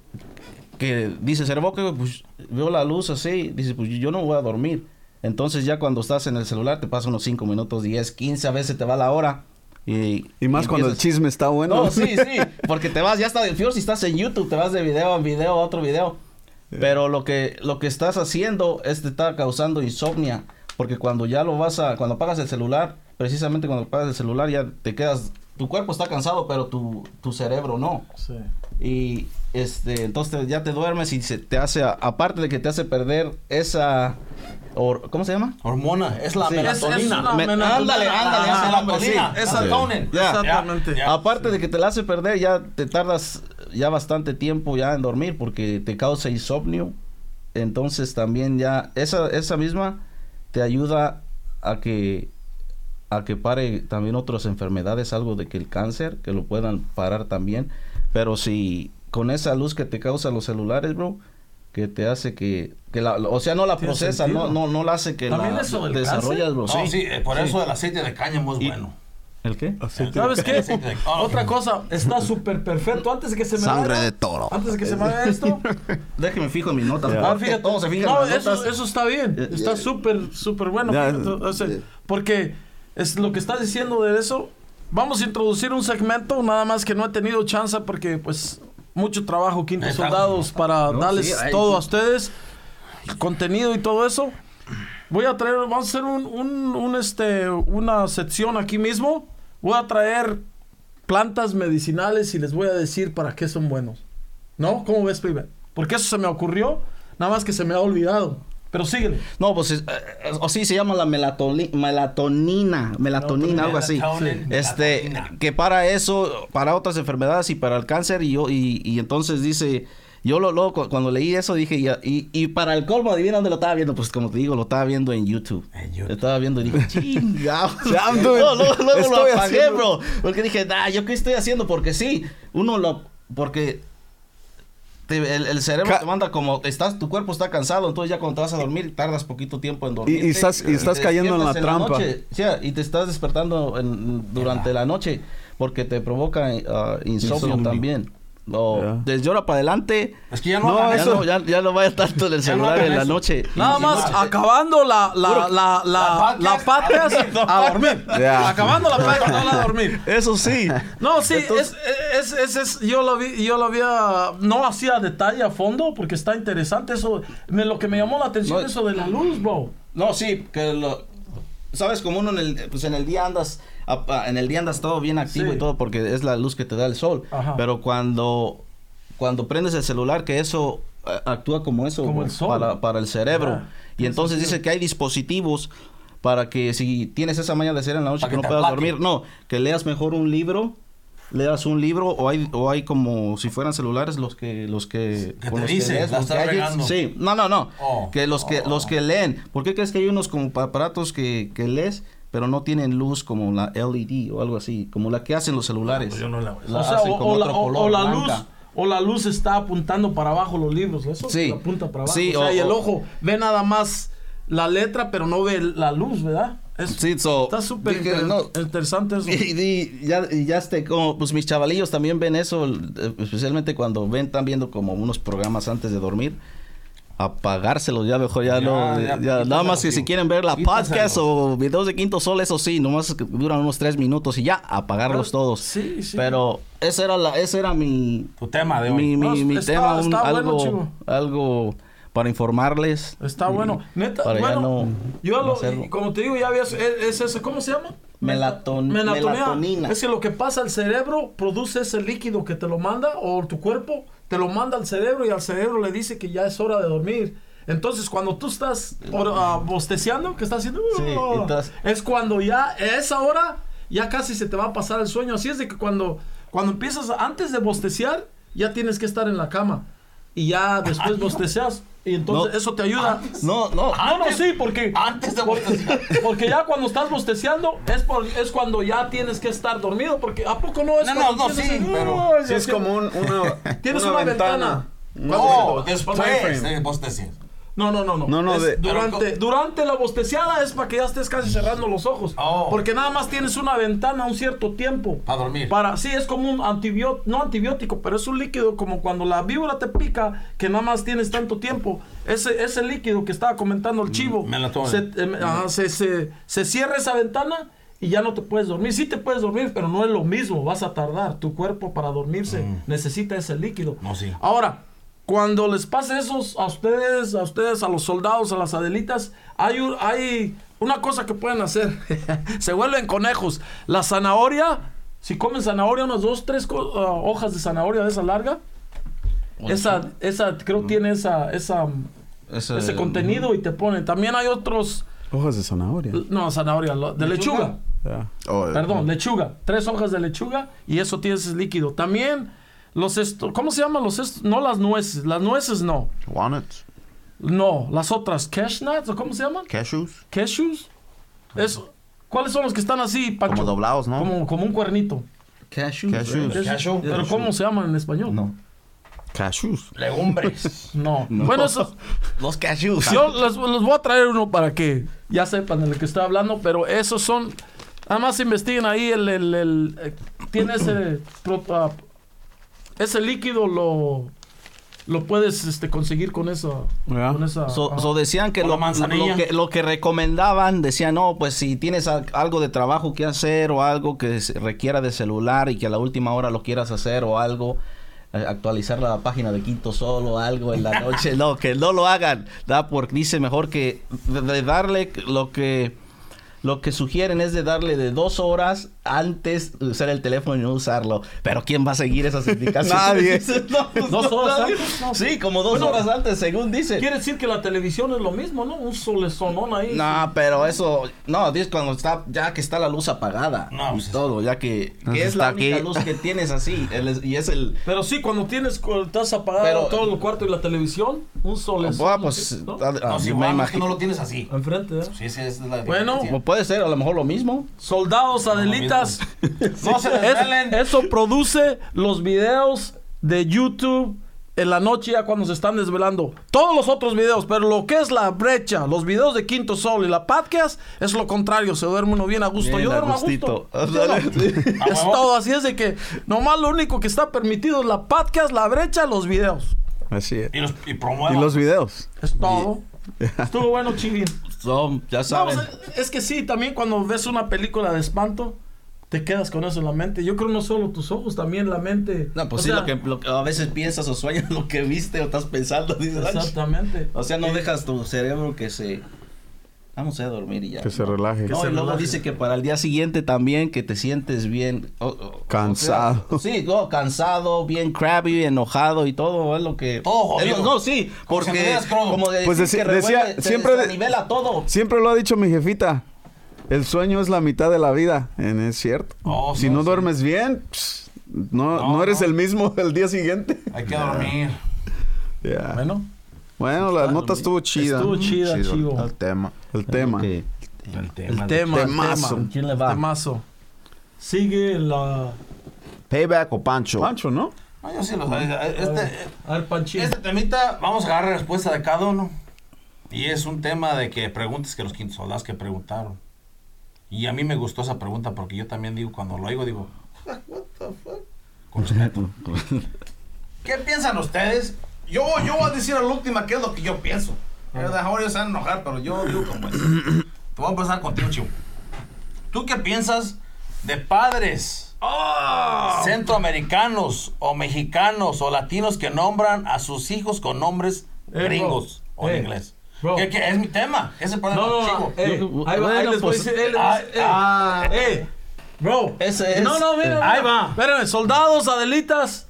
Speaker 1: que dice cerebro que pues veo la luz así, dice pues yo no voy a dormir. Entonces ya cuando estás en el celular te pasa unos 5 minutos, 10, 15, a veces te va la hora. Y,
Speaker 2: Y más cuando el chisme está bueno.
Speaker 1: no, sí, sí, porque te vas, ya está del fior, si estás en YouTube, te vas de video en video a otro video. Pero lo que, lo que estás haciendo es te está causando insomnia, porque cuando ya lo vas a, cuando apagas el celular, precisamente cuando apagas el celular ya te quedas, tu cuerpo está cansado, pero tu, tu cerebro no.
Speaker 4: Sí.
Speaker 1: Y este, entonces ya te duermes y se te hace, a- aparte de que te hace perder esa, or- ¿cómo se llama?
Speaker 3: Hormona, es la
Speaker 1: Sí.
Speaker 3: melatonina.
Speaker 4: Es- es
Speaker 1: Me-
Speaker 4: melatonina.
Speaker 1: ándale, ándale,
Speaker 3: Ah,
Speaker 1: nombre, sí.
Speaker 3: melatonina. Melatonin.
Speaker 1: Ya.
Speaker 4: Exactamente.
Speaker 1: Aparte de que te la hace perder, ya te tardas ya bastante tiempo ya en dormir porque te causa insomnio. Entonces también ya esa esa misma te ayuda a que a que pare también otras enfermedades, algo de que el cáncer, que lo puedan parar también. Pero si con esa luz que te causa los celulares, bro, que te hace que, que la, o sea, no la procesa, no,
Speaker 4: sentido.
Speaker 1: no, no la hace que
Speaker 4: ¿También
Speaker 1: la
Speaker 4: eso del
Speaker 1: desarrollas, bro.
Speaker 3: No, sí, eh, por
Speaker 1: Sí.
Speaker 3: eso el aceite de cáñamo es
Speaker 1: Y-
Speaker 3: bueno.
Speaker 1: ¿El qué?
Speaker 4: ¿Sabes qué?
Speaker 3: De- oh,
Speaker 4: Otra cosa, está súper perfecto. Antes de que se me
Speaker 5: Sangre
Speaker 4: vaya,
Speaker 5: de toro.
Speaker 4: Antes de que se me vaya esto,
Speaker 1: Déjeme fijo en mis notas.
Speaker 2: Ya.
Speaker 4: Ah, fíjate.
Speaker 1: todos se fijan
Speaker 4: no,
Speaker 1: las
Speaker 4: eso,
Speaker 1: notas.
Speaker 4: eso está bien. Está súper, súper bueno.
Speaker 2: Ya,
Speaker 4: fíjate, o sea, porque es lo que estás diciendo de eso. Vamos a introducir un segmento, nada más que no he tenido chance porque, pues, mucho trabajo, Quinto
Speaker 3: Está-
Speaker 4: Soldados, para
Speaker 1: No,
Speaker 4: darles
Speaker 1: sí, ahí-
Speaker 4: todo a ustedes, contenido y todo eso. Voy a traer, vamos a hacer un, un- un, este, una sección aquí mismo. Voy a traer plantas medicinales y les voy a decir para qué son buenos. ¿No? ¿Cómo ves, Pibe? Porque eso se me ocurrió, nada más que se me ha olvidado. Pero síguele.
Speaker 1: No, pues, es- eh, o sí, se llama la melatonina, melatonina, algo así.
Speaker 3: Melatonin,
Speaker 1: Este,
Speaker 3: melatonina.
Speaker 1: que para eso, para otras enfermedades y para el cáncer, y yo, y, y entonces dice, yo lo, luego cu- cuando leí eso dije, y, y, y para el colmo, adivina dónde lo estaba viendo, pues como te digo, lo estaba viendo en YouTube.
Speaker 3: En YouTube.
Speaker 1: Lo estaba viendo y dije, chingado.
Speaker 2: I'm doing-
Speaker 1: no, luego, luego lo apagué,
Speaker 2: haciendo-
Speaker 1: bro. Porque dije, nah, ¿yo qué estoy haciendo? Porque sí, uno lo, porque te- el, el cerebro
Speaker 2: Ca-
Speaker 1: te manda como estás tu cuerpo está cansado entonces ya cuando te vas a dormir tardas poquito tiempo en dormir
Speaker 2: y estás- y estás cayendo en la trampa.
Speaker 1: y te estás despertando en- durante la noche porque te provoca ah, insomnio,
Speaker 2: Insomnio.
Speaker 1: también o
Speaker 2: Ya.
Speaker 1: desde ahora para adelante
Speaker 3: Es que ya no,
Speaker 2: No,
Speaker 3: hagan
Speaker 1: ya
Speaker 3: eso.
Speaker 1: no, ya, ya no vaya tanto en el
Speaker 3: no
Speaker 1: celular en la
Speaker 3: eso.
Speaker 1: noche
Speaker 4: Nada más acabando la, la, la, la,
Speaker 3: la podcast,
Speaker 4: a dormir. Acabando la podcast a dormir.
Speaker 1: eso sí
Speaker 4: No, sí,
Speaker 1: Entonces-
Speaker 4: es, es, es, es- yo lo vi, yo lo había, no hacía detalle a fondo porque está interesante eso, me, lo que me llamó la atención
Speaker 1: No.
Speaker 4: eso de la luz, bro.
Speaker 1: No, sí, que lo... Sabes, como uno en el, pues en el día andas, en el día andas todo bien activo
Speaker 4: Sí.
Speaker 1: y todo porque es la luz que te da el sol.
Speaker 4: Ajá.
Speaker 1: Pero cuando, cuando prendes el celular, que eso eh, actúa como eso.
Speaker 4: Como el sol.
Speaker 1: Para, para el cerebro. Y entonces
Speaker 4: sentido.
Speaker 1: dice que hay dispositivos para que si tienes esa mañana de hacer en la noche
Speaker 3: Para
Speaker 1: que
Speaker 3: que
Speaker 1: no puedas dormir, no, que leas mejor un libro. Leas un libro o hay o hay como si fueran celulares los que los que
Speaker 3: Que te dicen,
Speaker 1: lees,
Speaker 3: la
Speaker 1: los gadgets. Sí, no, no, no.
Speaker 3: Oh.
Speaker 1: Que los que los que leen. ¿Por qué crees que hay unos como aparatos que, que lees, pero no tienen luz como la LED o algo así, como la que hacen los celulares?
Speaker 3: Yo no la-
Speaker 1: La
Speaker 4: o sea,
Speaker 1: hacen
Speaker 4: o,
Speaker 1: como
Speaker 4: o la,
Speaker 1: color,
Speaker 4: o luz, o la luz está apuntando para abajo los libros, eso
Speaker 1: Sí.
Speaker 4: apunta para abajo.
Speaker 1: Sí,
Speaker 4: o sea,
Speaker 1: o-
Speaker 4: y el ojo ve nada más la letra, pero no ve la luz, ¿verdad? Es-
Speaker 1: Sí, so,
Speaker 4: está súper
Speaker 1: dije,
Speaker 4: inter-
Speaker 1: no.
Speaker 4: interesante eso.
Speaker 1: Y, y ya, y ya este, como, pues mis chavalillos también ven eso, eh, especialmente cuando ven, están viendo como unos programas antes de dormir. Apagárselos, ya mejor ya,
Speaker 3: Ya,
Speaker 1: no.
Speaker 3: ya,
Speaker 1: ya, nada más que si quieren ver la
Speaker 3: Quítaselo.
Speaker 1: podcast o videos de Quinto Sol, eso sí, nomás que duran unos tres minutos y ya, apagarlos
Speaker 4: Pero-
Speaker 1: todos.
Speaker 4: sí, sí.
Speaker 1: Pero ese era, la, ese era mi,
Speaker 3: Tu tema de hoy.
Speaker 1: mi, mi,
Speaker 4: No,
Speaker 1: mi
Speaker 4: está-
Speaker 1: tema, un-
Speaker 4: bueno,
Speaker 1: algo,
Speaker 4: chivo.
Speaker 1: algo para informarles.
Speaker 4: Está bueno. Neta,
Speaker 1: Para
Speaker 4: bueno,
Speaker 1: no-
Speaker 4: yo
Speaker 1: no
Speaker 4: lo, como te digo, ya habías, es, es eso, ¿cómo se llama?
Speaker 1: Melaton-
Speaker 4: Melatonina.
Speaker 1: melatonina.
Speaker 4: Es que lo que pasa, el cerebro produce ese líquido que te lo manda, o tu cuerpo te lo manda al cerebro y al cerebro le dice que ya es hora de dormir. Entonces, cuando tú estás por, ah, que estás haciendo?
Speaker 1: Sí, entonces-
Speaker 4: es cuando ya, esa hora, ya casi se te va a pasar el sueño. Así es de que cuando, cuando empiezas, antes de bosteciar, ya tienes que estar en la cama. Y ya después bostecias. Y entonces
Speaker 1: No.
Speaker 4: eso te ayuda.
Speaker 1: No, no.
Speaker 4: No, no, sí, porque...
Speaker 3: Antes de bosteciar.
Speaker 4: Porque ya cuando estás bosteciando es, por, es cuando ya tienes que estar dormido. Porque ¿a poco no es
Speaker 3: No, no, no, sí, pero-
Speaker 2: Sí, es como un- una,
Speaker 4: Tienes una ventana.
Speaker 3: No,
Speaker 2: Time
Speaker 3: después de bosteciar.
Speaker 4: No, no, no, no.
Speaker 2: No, no, de-
Speaker 4: durante,
Speaker 3: Pero-
Speaker 4: durante la bosteciada es para que ya estés casi cerrando los ojos.
Speaker 3: Oh.
Speaker 4: Porque nada más tienes una ventana un cierto tiempo.
Speaker 3: Para dormir.
Speaker 4: Para, sí, es como un antibiótico, no antibiótico, pero es un líquido como cuando la víbora te pica, que nada más tienes tanto tiempo. Ese, ese líquido que estaba comentando el chivo,
Speaker 3: melatonina.
Speaker 4: se, em, ajá, se, se- se cierra esa ventana y ya no te puedes dormir. Sí te puedes dormir, pero no es lo mismo, vas a tardar. Tu cuerpo para dormirse necesita ese líquido.
Speaker 3: No, sí.
Speaker 4: Ahora, cuando les pase esos a ustedes, a ustedes, a los soldados, a las adelitas, hay, un- hay una cosa que pueden hacer. Se vuelven conejos. La zanahoria, si comen zanahoria, unas dos, tres ah, hojas de zanahoria de esa larga, esa, esa, creo tiene esa, esa,
Speaker 1: Ese,
Speaker 4: ese contenido y te ponen. También hay otros,
Speaker 2: Hojas de zanahoria.
Speaker 4: no, zanahoria, lo- de lechuga.
Speaker 5: Oh, eh,
Speaker 4: Perdón, lechuga. Tres hojas de lechuga y eso tiene ese líquido. También los esto, ¿cómo se llaman los estos? No las nueces, las nueces no.
Speaker 5: Walnuts,
Speaker 4: No, las otras cashnuts o cómo se llaman?
Speaker 5: cashews,
Speaker 4: Cashews. Eso. ¿Cuáles son los que están así, Pancho?
Speaker 5: como doblados, ¿no?
Speaker 4: Como, como un cuernito.
Speaker 1: Cashews.
Speaker 5: Cashews.
Speaker 1: ¿verdad?
Speaker 3: Cashew.
Speaker 4: Pero ¿cómo se llaman en español?
Speaker 1: No.
Speaker 5: Cashews.
Speaker 3: Legumbres.
Speaker 4: No. Bueno, eso,
Speaker 1: Los cashews.
Speaker 4: yo les, les voy a traer uno para que ya sepan de lo que estoy hablando, pero esos son... Además investiguen ahí el... el, el, eh, tiene ese... pro- ah, ese líquido lo... Lo puedes este, conseguir con eso.
Speaker 2: Ya.
Speaker 4: Con esa,
Speaker 1: So,
Speaker 4: ah.
Speaker 1: so decían que lo, lo que lo que recomendaban, decían, no, pues si tienes al- algo de trabajo que hacer o algo que requiera de celular y que a la última hora lo quieras hacer o algo, eh, actualizar la página de Quinto Sol o algo en la noche, no, que no lo hagan, da porque dice mejor que de, de darle lo que lo que sugieren es de darle de dos horas antes de usar el teléfono y no usarlo. Pero ¿quién va a seguir esas indicaciones?
Speaker 2: Nadie.
Speaker 1: No, pues,
Speaker 4: ¿Dos
Speaker 1: no,
Speaker 4: horas
Speaker 1: nadie.
Speaker 4: antes? No.
Speaker 1: Sí, como dos
Speaker 4: Bueno,
Speaker 1: horas antes, según dice.
Speaker 4: Quiere decir que la televisión es lo mismo, ¿no? Un solezonón ahí.
Speaker 1: No, pero eso, no, dices cuando está, ya que está la luz apagada
Speaker 3: No,
Speaker 1: y
Speaker 3: pues es-
Speaker 1: todo, ya que, que es la única
Speaker 5: aquí.
Speaker 1: luz que tienes así, el- y es el,
Speaker 4: Pero sí, cuando tienes, cuando estás apagado
Speaker 1: Pero-
Speaker 4: todo el cuarto y la televisión, un solezón.
Speaker 1: Bueno, pues,
Speaker 4: ¿no?
Speaker 1: ah, ah,
Speaker 3: No, si
Speaker 1: me
Speaker 3: es que
Speaker 1: imagino.
Speaker 3: no lo tienes así.
Speaker 4: Enfrente, ¿eh?
Speaker 3: Sí, sí, es la
Speaker 4: Bueno,
Speaker 1: puede ser a lo mejor lo mismo.
Speaker 4: Soldados, Adelitas.
Speaker 3: No se
Speaker 4: Es- eso produce los videos de YouTube en la noche ya cuando se están desvelando. Todos los otros videos, pero lo que es la brecha, los videos de Quinto Sol y la podcast es lo contrario. Se duerme uno bien a gusto.
Speaker 1: Bien
Speaker 4: Yo duermo a
Speaker 1: gustito.
Speaker 4: gusto. Yo no.
Speaker 3: ¿A
Speaker 4: Es todo. Así es de que nomás lo único que está permitido es la podcast, la brecha, los videos.
Speaker 2: Así es.
Speaker 3: Y, los, y.
Speaker 2: Y los videos.
Speaker 4: Es todo. Estuvo bueno, Chivín.
Speaker 1: So, ya
Speaker 4: No, sea, es que sí, también cuando ves una película de espanto, te quedas con eso en la mente. Yo creo no solo tus ojos, también la mente.
Speaker 1: no, pues
Speaker 4: O
Speaker 1: sí,
Speaker 4: sea,
Speaker 1: lo que, lo que a veces piensas o sueñas lo que viste o estás pensando. Dices.
Speaker 4: Exactamente.
Speaker 1: o sea, no dejas tu cerebro que se... Vamos a dormir y ya.
Speaker 2: Que se relaje.
Speaker 1: No,
Speaker 4: se
Speaker 1: y luego
Speaker 4: relaje.
Speaker 1: dice que para el día siguiente también que te sientes bien...
Speaker 2: Cansado.
Speaker 1: o sea, sí, no, cansado, bien crabby, enojado y todo, es lo que...
Speaker 3: Todo
Speaker 1: es lo- no, sí, porque como de
Speaker 2: Pues
Speaker 1: decir
Speaker 2: deci-
Speaker 1: que
Speaker 2: decía-
Speaker 1: revuelve,
Speaker 2: siempre
Speaker 1: nivela todo.
Speaker 2: Siempre lo ha dicho mi jefita. El sueño es la mitad de la vida. Es cierto.
Speaker 3: Oh,
Speaker 2: si no
Speaker 3: sí.
Speaker 2: duermes bien, pss, no,
Speaker 3: No,
Speaker 2: no, eres
Speaker 3: no.
Speaker 2: el mismo el día siguiente.
Speaker 3: Hay que dormir.
Speaker 2: Ya.
Speaker 4: Bueno,
Speaker 2: Bueno, la nota estuvo chida.
Speaker 4: estuvo chida,
Speaker 5: Chido,
Speaker 4: chivo.
Speaker 5: El tema.
Speaker 2: El tema.
Speaker 3: El
Speaker 4: El
Speaker 3: tema.
Speaker 4: tema, el
Speaker 2: Temazo.
Speaker 4: tema.
Speaker 1: ¿Quién le va?
Speaker 4: Temazo. Sigue la...
Speaker 5: Payback o Pancho.
Speaker 2: Pancho, ¿no?
Speaker 3: No, yo sí lo sé. Este,
Speaker 4: A ver, Panchín.
Speaker 3: este temita, vamos a agarrar respuesta de cada uno. Y es un tema de que preguntes que los quintos soldados que preguntaron. Y a mí me gustó esa pregunta porque yo también digo, cuando lo oigo, digo, "Fuck, what the fuck? Con respeto. ¿Qué piensan ustedes? Yo, yo voy a decir a la última qué es lo que yo pienso. A lo mejor ellos se van a enojar, pero yo digo como es. Te voy a empezar contigo, Chivo. ¿Tú qué piensas de padres centroamericanos o mexicanos o latinos que nombran a sus hijos con nombres
Speaker 4: Eh,
Speaker 3: gringos
Speaker 4: bro.
Speaker 3: o en
Speaker 4: Eh,
Speaker 3: inglés? ¿Qué, qué? Es mi tema. Ese problema,
Speaker 4: No, no,
Speaker 3: chivo.
Speaker 4: no. Eh, ahí va, les voy a
Speaker 1: pues,
Speaker 4: decir. eh,
Speaker 3: ah,
Speaker 4: eh,
Speaker 3: ah.
Speaker 4: eh, bro.
Speaker 1: Ese es-
Speaker 4: No, no, mira.
Speaker 3: ahí va.
Speaker 4: Espérenme, soldados, Adelitas.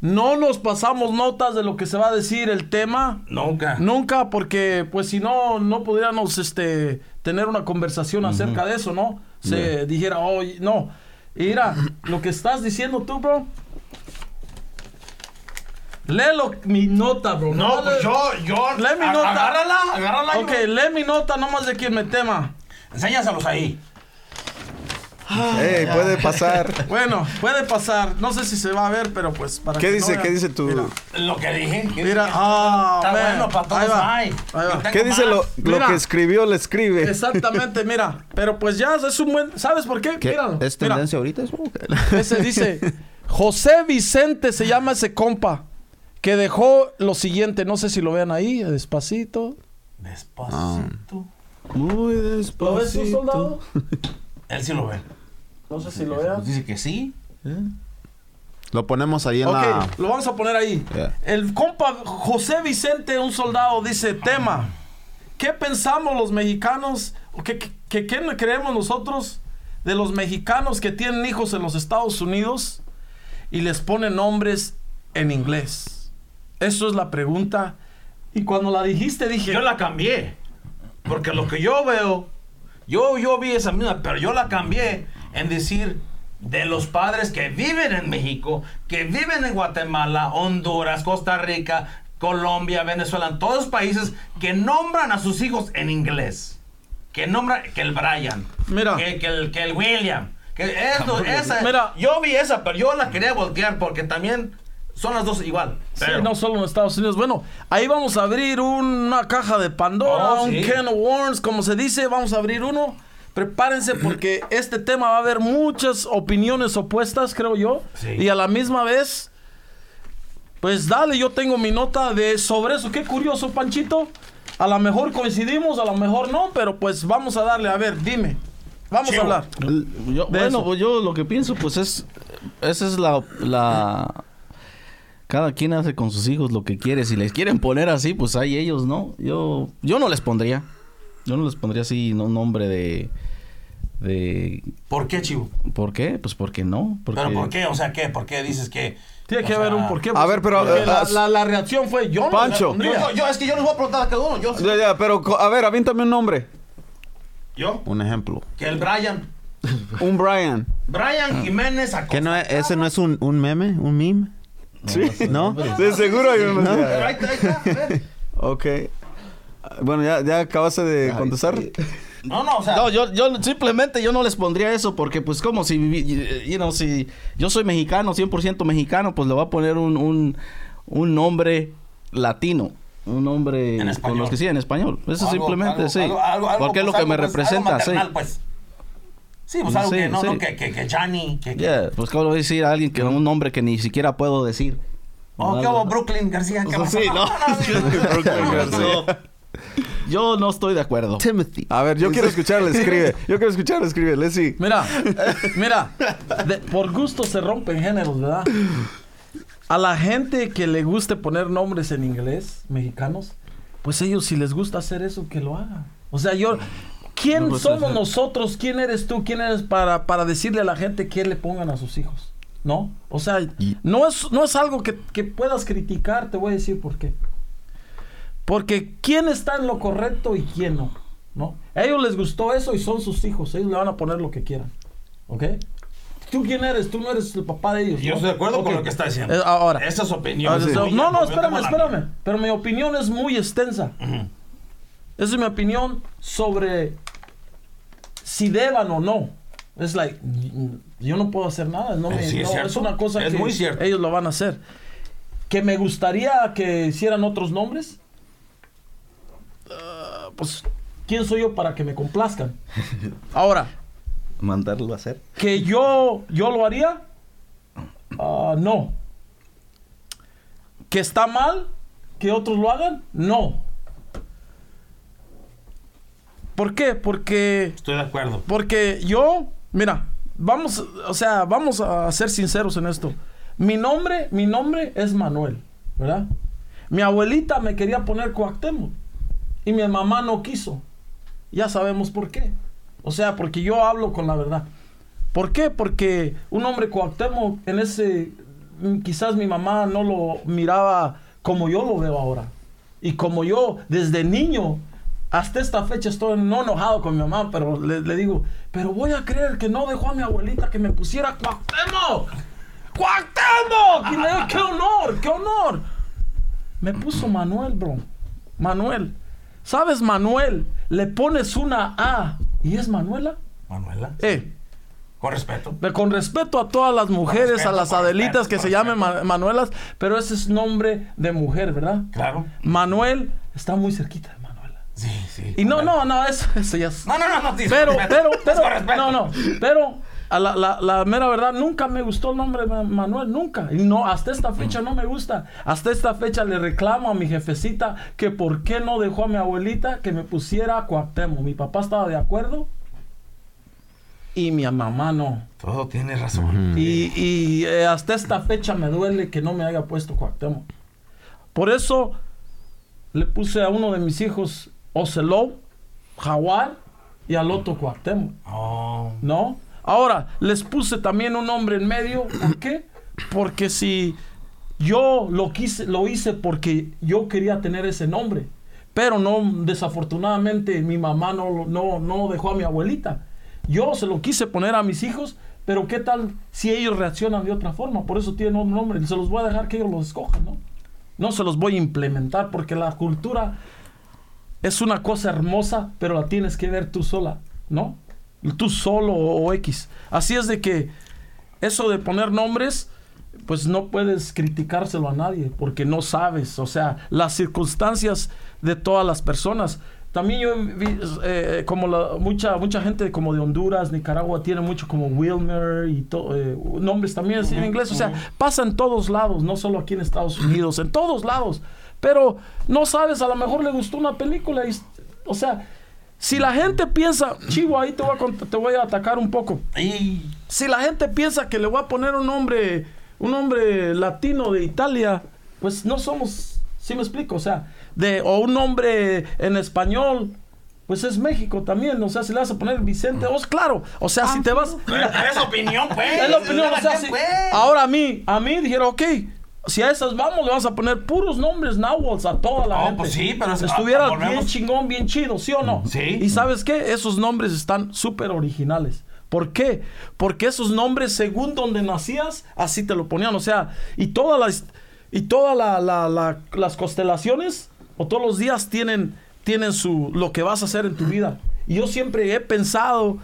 Speaker 4: No nos pasamos notas de lo que se va a decir el tema.
Speaker 3: Nunca.
Speaker 4: Nunca, porque pues si no, no pudiéramos este, tener una conversación acerca de eso, ¿no? Se dijera, oye, no. Y mira, lo que estás diciendo tú, bro. Léelo mi nota, bro.
Speaker 3: No,
Speaker 4: Nomás
Speaker 3: pues
Speaker 4: le-
Speaker 3: yo, yo.
Speaker 4: Lee mi nota.
Speaker 3: Agárrala, agárrala.
Speaker 4: Ok, lee mi nota nomás de quien me tema.
Speaker 3: Enséñaselos ahí.
Speaker 2: Puede pasar.
Speaker 4: Bueno, puede pasar. No sé si se va a ver, pero pues para
Speaker 2: ¿Qué
Speaker 4: que
Speaker 2: dice? ¿Qué dice tu...?
Speaker 4: Mira,
Speaker 3: Lo que dije.
Speaker 4: Mira, ah,
Speaker 3: Está
Speaker 4: man.
Speaker 3: bueno, para todos
Speaker 4: Ahí va,
Speaker 3: hay.
Speaker 4: ahí va.
Speaker 3: Yo tengo
Speaker 2: ¿Qué dice
Speaker 3: más.
Speaker 2: lo, lo
Speaker 4: Mira.
Speaker 2: que escribió? Le escribe.
Speaker 4: Exactamente, mira. Pero pues ya es un buen. ¿Sabes por qué?
Speaker 5: ¿Qué?
Speaker 4: Míralo,
Speaker 5: ¿Es
Speaker 4: mira.
Speaker 5: tendencia ahorita eso?
Speaker 4: Ese dice, José Vicente se llama ese compa, que dejó lo siguiente, no sé si lo vean ahí, despacito.
Speaker 3: Despacito.
Speaker 2: Muy
Speaker 4: ¿Lo ves tú,
Speaker 2: despacito.
Speaker 4: soldado?
Speaker 3: Él sí lo ve.
Speaker 4: No sé si lo
Speaker 3: Pues
Speaker 4: vean.
Speaker 3: dice que sí.
Speaker 5: Lo ponemos ahí en
Speaker 4: Ok,
Speaker 5: la...
Speaker 4: lo vamos a poner ahí.
Speaker 5: Yeah.
Speaker 4: El compa José Vicente, un soldado, dice, tema, ¿qué pensamos los mexicanos, o qué, qué, qué creemos nosotros de los mexicanos que tienen hijos en los Estados Unidos y les ponen nombres en inglés? Eso es la pregunta. Y cuando la dijiste dije,
Speaker 3: Yo la cambié. Porque lo que yo veo, yo, yo vi esa misma, pero yo la cambié en decir de los padres que viven en México, que viven en Guatemala, Honduras, Costa Rica, Colombia, Venezuela, en todos los países que nombran a sus hijos en inglés. Que nombran, que el Brian,
Speaker 4: Mira.
Speaker 3: que, que el, que el William, que esto, esa.
Speaker 4: Mira.
Speaker 3: Yo vi esa, pero yo la quería voltear porque también son las dos igual.
Speaker 4: Sí,
Speaker 3: Pero-
Speaker 4: no solo en Estados Unidos. Bueno, ahí vamos a abrir una caja de Pandora,
Speaker 3: Oh,
Speaker 4: un
Speaker 3: sí.
Speaker 4: can of worms, como se dice. Vamos a abrir uno. Prepárense porque este tema va a haber muchas opiniones opuestas, creo yo.
Speaker 3: Sí.
Speaker 4: Y a la misma vez, pues dale, yo tengo mi nota de sobre eso. Qué curioso, Panchito. A lo mejor coincidimos, a lo mejor no, pero pues vamos a darle. A ver, dime. Vamos
Speaker 3: Chivo.
Speaker 4: a hablar.
Speaker 1: Yo- bueno,
Speaker 4: eso.
Speaker 1: pues yo lo que pienso, pues es. Esa es la, la. Cada quien hace con sus hijos lo que quiere. Si les quieren poner así, pues ahí ellos, ¿no? Yo, yo no les pondría. Yo no les pondría así un nombre de... de
Speaker 3: ¿Por qué, Chivo?
Speaker 1: ¿Por qué? Pues porque no. Porque,
Speaker 3: ¿Pero por qué? O sea, ¿qué? ¿Por qué dices que...?
Speaker 4: Tiene
Speaker 3: o
Speaker 4: que
Speaker 3: sea,
Speaker 4: haber un porqué.
Speaker 2: A ver, pero, eh,
Speaker 4: la,
Speaker 2: as-
Speaker 4: la- la reacción fue yo.
Speaker 2: Pancho.
Speaker 4: no-
Speaker 3: Yo, es que yo les voy a preguntar a cada uno. Yo,
Speaker 2: Ya, ya, pero a ver, avíntame un nombre.
Speaker 3: yo
Speaker 5: Un ejemplo.
Speaker 3: que el Brian.
Speaker 2: Un Brian.
Speaker 3: Brian Jiménez Acosta.
Speaker 5: ¿Qué no es- ¿Ese no es un, un meme? ¿Un meme?
Speaker 2: Sí.
Speaker 5: ¿No?
Speaker 2: De seguro hay uno. Ok. Bueno, ya, ya acabaste de contestar.
Speaker 3: No, no, o sea...
Speaker 1: No, yo, yo simplemente yo no les pondría eso porque pues como si, you know, si yo soy mexicano, 100% mexicano, pues le voy a poner un, un, un nombre latino. Un nombre
Speaker 3: En
Speaker 1: con
Speaker 3: español.
Speaker 1: los que sí, en español. Eso
Speaker 3: algo-
Speaker 1: simplemente,
Speaker 3: algo-
Speaker 1: sí.
Speaker 3: algo- algo- algo,
Speaker 1: porque es lo
Speaker 3: pues,
Speaker 1: que me
Speaker 3: pues,
Speaker 1: representa,
Speaker 3: algo
Speaker 1: sí.
Speaker 3: maternal, pues. Sí, pues
Speaker 1: Sí,
Speaker 3: algo que no,
Speaker 1: sí.
Speaker 3: no, que, que, que Johnny, que... que-
Speaker 1: Yeah, pues cómo decir a alguien que un nombre que ni siquiera puedo decir.
Speaker 3: Oh, ¿qué hubo, Brooklyn García? ¿Qué
Speaker 1: O sea,
Speaker 3: pasó?
Speaker 1: sí, ¿no?
Speaker 3: no, no, no.
Speaker 1: So, yo no estoy de acuerdo.
Speaker 5: Timothy.
Speaker 2: A ver, yo quiero escucharle, escribe. Yo quiero escucharle, escribe. Let's see.
Speaker 4: Mira, mira, de- por gusto se rompen géneros, ¿verdad? A la gente que le guste poner nombres en inglés, mexicanos, pues ellos si les gusta hacer eso, que lo hagan. O sea, yo, ¿quién
Speaker 1: No, pues,
Speaker 4: somos
Speaker 1: ajá.
Speaker 4: nosotros? ¿Quién eres tú? ¿Quién eres para, para decirle a la gente que le pongan a sus hijos? ¿No? O sea, no es, no es algo que, que puedas criticar, te voy a decir por qué. Porque quién está en lo correcto y quién no, ¿no? A ellos les gustó eso y son sus hijos, ellos le van a poner lo que quieran, ¿ok? ¿Tú quién eres? Tú no eres el papá de ellos.
Speaker 3: Yo
Speaker 4: ¿no?
Speaker 3: estoy de acuerdo con
Speaker 4: Ok.
Speaker 3: lo que está diciendo.
Speaker 4: Eh, ahora.
Speaker 3: Esa es opinión.
Speaker 4: Ah,
Speaker 3: Sí.
Speaker 4: No, no,
Speaker 3: yo
Speaker 4: espérame, espérame. Pero mi opinión es muy extensa. Esa es mi opinión sobre si deban o no. Es like, yo no puedo hacer nada. No
Speaker 3: Eh,
Speaker 4: me-
Speaker 3: sí, es
Speaker 4: no, es una cosa
Speaker 3: Es
Speaker 4: que
Speaker 3: muy cierto.
Speaker 4: ellos lo van a hacer. Que me gustaría que hicieran otros nombres. Pues, ¿quién soy yo para que me complazcan? Ahora,
Speaker 1: Mandarlo a hacer.
Speaker 4: que yo, yo lo haría, Ah, no. Que está mal que otros lo hagan, no. ¿Por qué? Porque,
Speaker 3: Estoy de acuerdo.
Speaker 4: porque yo, mira, vamos, o sea, vamos a ser sinceros en esto. Mi nombre, mi nombre es Manuel, ¿verdad? Mi abuelita me quería poner Cuauhtémoc y mi mamá no quiso. Ya sabemos por qué. O sea, porque yo hablo con la verdad. ¿Por qué? Porque un hombre Cuauhtémoc en ese mm, quizás mi mamá no lo miraba como yo lo veo ahora. Y como yo desde niño hasta esta fecha estoy no enojado con mi mamá, pero le, digo, pero voy a creer que no dejó a mi abuelita que me pusiera Cuauhtémoc. ¡Cuauhtémoc! ¡Qué honor! ¡Qué honor! Me puso Manuel, bro. Manuel. ¿Sabes, Manuel? Le pones una A y es Manuela.
Speaker 3: Manuela.
Speaker 4: Eh,
Speaker 3: Con respeto.
Speaker 4: de- con respeto a todas las mujeres,
Speaker 3: respeto,
Speaker 4: a las Adelitas
Speaker 3: respeto,
Speaker 4: que se llamen. Ma- Manuelas, pero ese es nombre de mujer, ¿verdad?
Speaker 3: Claro.
Speaker 4: Manuel está muy cerquita de Manuela.
Speaker 3: Sí, sí.
Speaker 4: Y no, no, no, eso, eso ya es.
Speaker 3: No, no, no, no. sí,
Speaker 4: Pero, pero, pero,
Speaker 3: respeto.
Speaker 4: no, no, pero a la, la, la mera verdad, nunca me gustó el nombre de Ma- Manuel, nunca. Y no, hasta esta fecha no me gusta. Hasta esta fecha le reclamo a mi jefecita que por qué no dejó a mi abuelita que me pusiera Cuauhtémoc. Mi papá estaba de acuerdo y mi mamá no.
Speaker 3: Todo tiene razón.
Speaker 4: Y, y, eh, hasta esta fecha me duele que no me haya puesto Cuauhtémoc. Por eso le puse a uno de mis hijos Ocelot, Jaguar y al otro Cuauhtémoc.
Speaker 3: Oh.
Speaker 4: ¿No? Ahora, les puse también un nombre en medio. ¿Por qué? Porque si yo lo quise, lo hice porque yo quería tener ese nombre. Pero no, desafortunadamente, mi mamá no, no, no dejó a mi abuelita. Yo se lo quise poner a mis hijos, pero ¿qué tal si ellos reaccionan de otra forma? Por eso tienen un nombre. Se los voy a dejar que ellos los escojan, ¿no? No se los voy a implementar porque la cultura es una cosa hermosa, pero la tienes que ver tú sola, ¿no? Tú solo o, o X. Así es de que eso de poner nombres, pues no puedes criticárselo a nadie, porque no sabes, o sea, las circunstancias de todas las personas. También yo vi, eh, como la, mucha mucha gente como de Honduras, Nicaragua, tiene mucho como Wilmer y to- eh, nombres también así en inglés. O sea, pasa en todos lados, no solo aquí en Estados Unidos, en todos lados. Pero no sabes, a lo mejor le gustó una película y, o sea, si la gente piensa, Chivo, ahí te voy a, cont- te voy a atacar un poco.
Speaker 3: Y
Speaker 4: Si la gente piensa que le voy a poner un nombre, un nombre latino de Italia, pues no somos, ¿sí me explico? O sea, de, o un nombre en español, pues es México también. O sea, si le vas a poner Vicente, oh, claro. O sea, si te vas.
Speaker 3: Es opinión, pues.
Speaker 4: Es la opinión, o sea, si-
Speaker 3: pues.
Speaker 4: ahora a mí, a mí dijeron, ok, si a esas vamos, le vas a poner puros nombres náhuatl a toda la
Speaker 3: Oh,
Speaker 4: gente.
Speaker 3: pues sí, pero es-
Speaker 4: Estuviera
Speaker 3: ah,
Speaker 4: bien chingón, bien chido, ¿sí o no?
Speaker 3: Sí.
Speaker 4: Y ¿sabes qué? Esos nombres están súper originales. ¿Por qué? Porque esos nombres, según donde nacías, así te lo ponían. O sea, y todas las, y todas la- la- la- las constelaciones, o todos los días tienen, tienen su, lo que vas a hacer en tu vida. Y yo siempre he pensado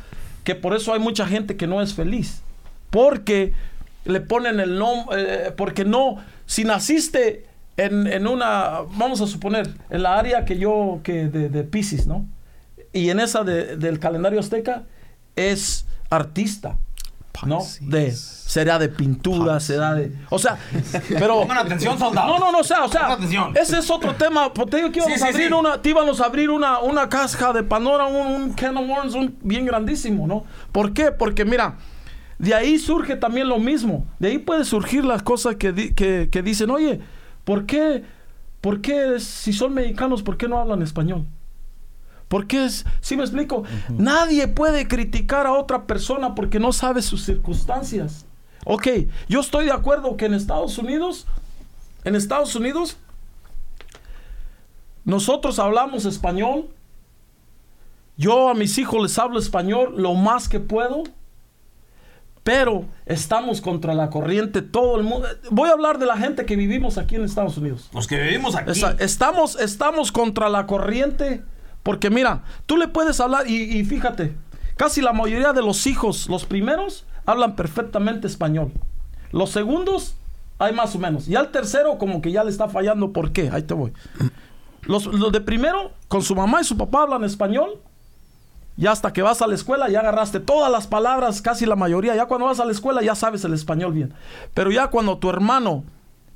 Speaker 4: que por eso hay mucha gente que no es feliz. Porque le ponen el nombre, porque no, si naciste en, en una, vamos a suponer, en la área que yo, que de, de Pisces, ¿no? Y en esa de- del calendario azteca es artista, ¿no? De, será de pintura, será de... O sea, pero...
Speaker 3: Pongan atención, soldados.
Speaker 4: No, no, no, o sea, o sea, ese es otro tema. Pues te digo que íbamos
Speaker 3: Sí,
Speaker 4: a abrir
Speaker 3: sí.
Speaker 4: una, te íbamos a abrir una, una casca de Pandora, un, un can of worms, un bien grandísimo, ¿no? ¿Por qué? Porque mira, de ahí surge también lo mismo. De ahí puede surgir las cosas que, di- que, que dicen, oye, ¿por qué, ¿por qué si son mexicanos, por qué no hablan español? ¿Por qué es? ¿Sí me explico? Nadie puede criticar a otra persona porque no sabe sus circunstancias. Ok, yo estoy de acuerdo que en Estados Unidos, en Estados Unidos, nosotros hablamos español. Yo a mis hijos les hablo español lo más que puedo. Pero estamos contra la corriente todo el mundo. Voy a hablar de la gente que vivimos aquí en Estados Unidos.
Speaker 3: Los que vivimos aquí.
Speaker 4: Estamos, estamos contra la corriente. Porque mira, tú le puedes hablar y, y fíjate, casi la mayoría de los hijos, los primeros, hablan perfectamente español. Los segundos, hay más o menos. Y al tercero, como que ya le está fallando. ¿Por qué? Ahí te voy. Los, los de primero, con su mamá y su papá hablan español. Ya hasta que vas a la escuela ya agarraste todas las palabras, casi la mayoría. Ya cuando vas a la escuela ya sabes el español bien. Pero ya cuando tu hermano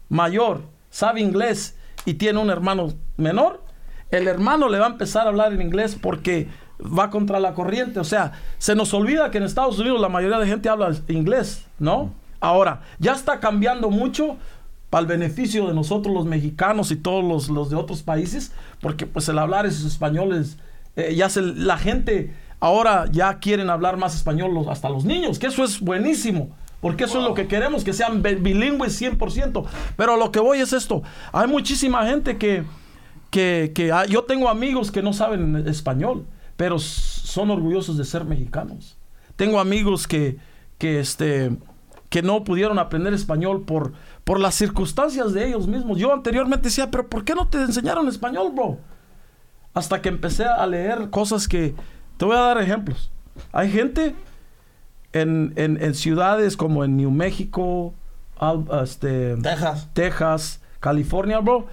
Speaker 4: mayor sabe inglés y tiene un hermano menor, el hermano le va a empezar a hablar en inglés porque va contra la corriente. O sea, se nos olvida que en Estados Unidos la mayoría de gente habla inglés, ¿no? Ahora, ya está cambiando mucho para el beneficio de nosotros los mexicanos y todos los, los de otros países, porque pues el hablar esos españoles, eh, ya se, la gente ahora ya quieren hablar más español los- hasta los niños, que eso es buenísimo. Porque eso es lo que queremos, que sean bi- bilingües 100%. Pero lo que voy es esto. Hay muchísima gente que, que, que ah, yo tengo amigos que no saben español, pero son orgullosos de ser mexicanos. Tengo amigos que, que, este, que no pudieron aprender español por, por las circunstancias de ellos mismos. Yo anteriormente decía, pero ¿por qué no te enseñaron español, bro? Hasta que empecé a leer cosas que... Te voy a dar ejemplos. Hay gente en, en- en ciudades como en New México, este,
Speaker 3: Texas.
Speaker 4: Texas, California, bro.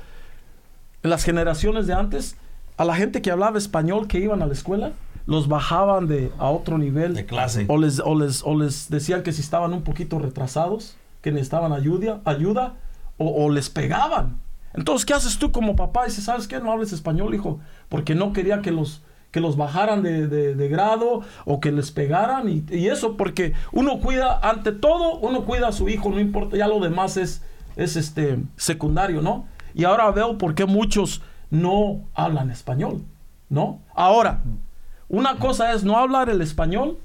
Speaker 4: En las generaciones de antes, a la gente que hablaba español que iban a la escuela, los bajaban de, a otro nivel.
Speaker 3: De clase.
Speaker 4: O les, o, les, o les decían que si estaban un poquito retrasados, que necesitaban ayuda, ayuda o, o les pegaban. Entonces, ¿qué haces tú como papá? Dices, ¿sabes qué? No hables español, hijo. Porque no quería que los, que los bajaran de, grado o que les pegaran. Y, y eso porque uno cuida, ante todo, uno cuida a su hijo, no importa, ya lo demás es, es este, secundario, ¿no? Y ahora veo por qué muchos no hablan español, ¿no? Ahora, una cosa es no hablar el español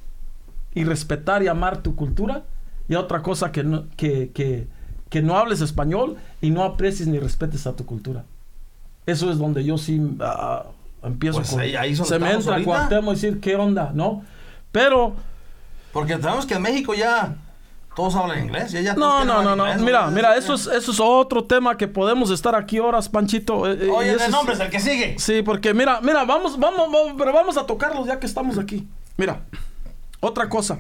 Speaker 4: y respetar y amar tu cultura. Y otra cosa que no, que, que, que no hables español y no aprecies ni respetes a tu cultura. Eso es donde yo sí ah, empiezo
Speaker 3: Pues
Speaker 4: con...
Speaker 3: ahí- ahí
Speaker 4: se me entra. Cuauhtémoc y decir, ¿qué onda? ¿No? Pero...
Speaker 3: Porque sabemos que en México ya todos hablan inglés. Ya,
Speaker 4: No, no, no, no.
Speaker 3: inglés,
Speaker 4: Mira, mira, eso es, eso es otro tema que podemos estar aquí horas, Panchito. eh, eh,
Speaker 3: Oye,
Speaker 4: eso
Speaker 3: de
Speaker 4: es-
Speaker 3: el que sigue.
Speaker 4: Sí, porque mira, mira, vamos, vamos, vamos, pero vamos a tocarlos ya que estamos aquí. Mira, otra cosa.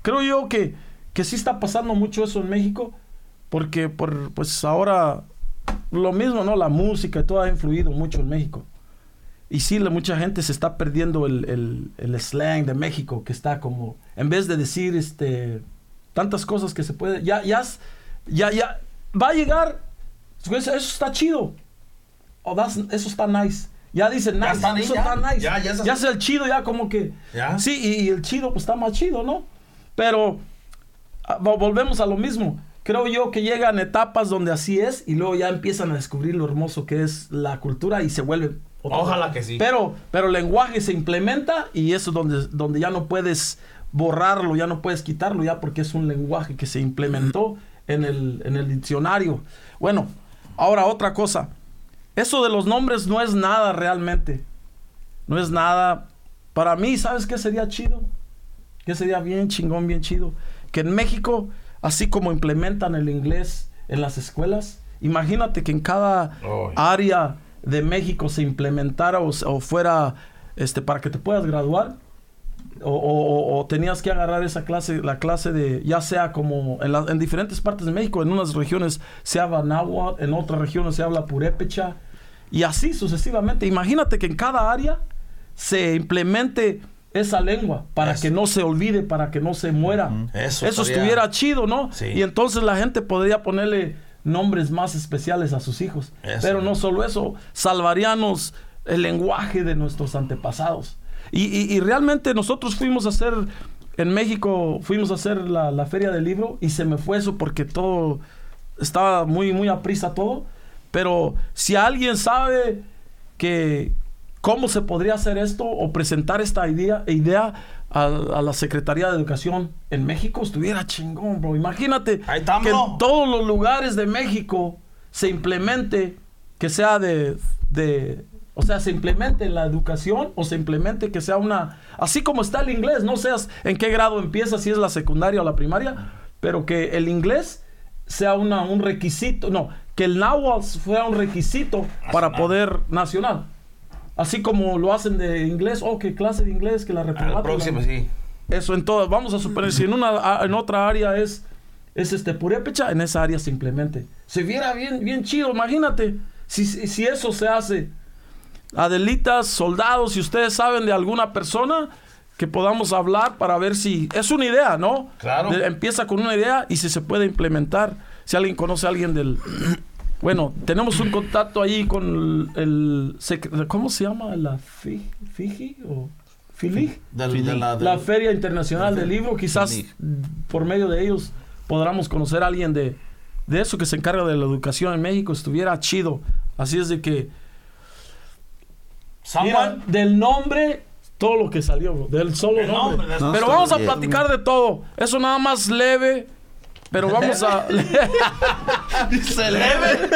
Speaker 4: Creo yo que, que sí está pasando mucho eso en México, porque por, pues ahora lo mismo, ¿no? La música y todo ha influido mucho en México. Y sí, la, mucha gente se está perdiendo el, el- el slang de México, que está como, en vez de decir este tantas cosas que se puede, ya, ya, ya, ya, va a llegar, eso está chido. Oh, that's- eso está nice. Ya dicen
Speaker 3: Ya
Speaker 4: nice,
Speaker 3: ahí,
Speaker 4: eso
Speaker 3: ya.
Speaker 4: está nice.
Speaker 3: Ya, ya
Speaker 4: ya es el chido, ya como que.
Speaker 3: Ya.
Speaker 4: Sí, y, y el chido pues está más chido, ¿no? Pero ah, vo- volvemos a lo mismo. Creo yo que llegan etapas donde así es y luego ya empiezan a descubrir lo hermoso que es la cultura y se vuelve otra
Speaker 3: Ojalá
Speaker 4: vez.
Speaker 3: que sí.
Speaker 4: Pero, pero el lenguaje se implementa y eso es donde, donde ya no puedes borrarlo, ya no puedes quitarlo, ya porque es un lenguaje que se implementó en el, en el diccionario. Bueno, ahora otra cosa. Eso de los nombres no es nada realmente. No es nada. Para mí, ¿sabes qué sería chido? ¿Qué sería bien chingón, bien chido? Que en México, así como implementan el inglés en las escuelas, imagínate que en cada área de México se implementara o, o fuera este, para que te puedas graduar. O, o- o- o tenías que agarrar esa clase, la clase de, ya sea como en, la- en diferentes partes de México, en unas regiones se habla náhuatl, en otras regiones se habla purépecha, y así sucesivamente. Imagínate que en cada área se implemente esa lengua para
Speaker 3: Eso.
Speaker 4: que no se olvide, para que no se muera.
Speaker 3: Eso
Speaker 4: Eso
Speaker 3: estaría-
Speaker 4: estuviera chido, ¿no?
Speaker 3: Sí.
Speaker 4: Y entonces la gente podría ponerle nombres más especiales a sus hijos.
Speaker 3: Eso.
Speaker 4: Pero no solo eso, salvaríamos el lenguaje de nuestros antepasados. Y, y- y realmente nosotros fuimos a hacer, en México, fuimos a hacer la, la feria del libro y se me fue eso porque todo estaba muy, muy a prisa todo. Pero si alguien sabe que cómo se podría hacer esto o presentar esta idea, idea a, a la Secretaría de Educación en México, estuviera chingón, bro. Imagínate que en todos los lugares de México se implemente que sea de, de o sea, se implemente en la educación o se implemente que sea una, así como está el inglés, no seas en qué grado empieza, si es la secundaria o la primaria, pero que el inglés sea una, un requisito, no, que el náhuatl fuera un requisito para poder nacional. Así como lo hacen de inglés, oh, qué clase de inglés, que la
Speaker 3: A
Speaker 4: reprobate.
Speaker 3: la próxima, sí.
Speaker 4: eso en todas. Vamos a suponer, si en una en otra área es, es este purépecha, en esa área simplemente. Se viera bien, bien chido, imagínate. Si, si, si eso se hace. Adelitas, soldados, si ustedes saben de alguna persona que podamos hablar para ver si. Es una idea, ¿no?
Speaker 3: Claro.
Speaker 4: De- empieza con una idea y si se puede implementar. Si alguien conoce a alguien del. Bueno, tenemos un contacto ahí con el. ¿Cómo se llama? ¿La Fi- Fiji? ¿O?
Speaker 3: Del- de la,
Speaker 4: la
Speaker 3: del-
Speaker 4: Feria Internacional del Libro, quizás por medio de ellos podamos conocer a alguien de, de eso que se encarga de la educación en México, estuviera chido. Así es de que, mira, del nombre, todo lo que salió, bro, del solo nombre.
Speaker 3: nombre,
Speaker 2: No,
Speaker 4: Pero vamos a platicar de todo. Eso nada más leve, pero vamos a...
Speaker 1: Dice leve.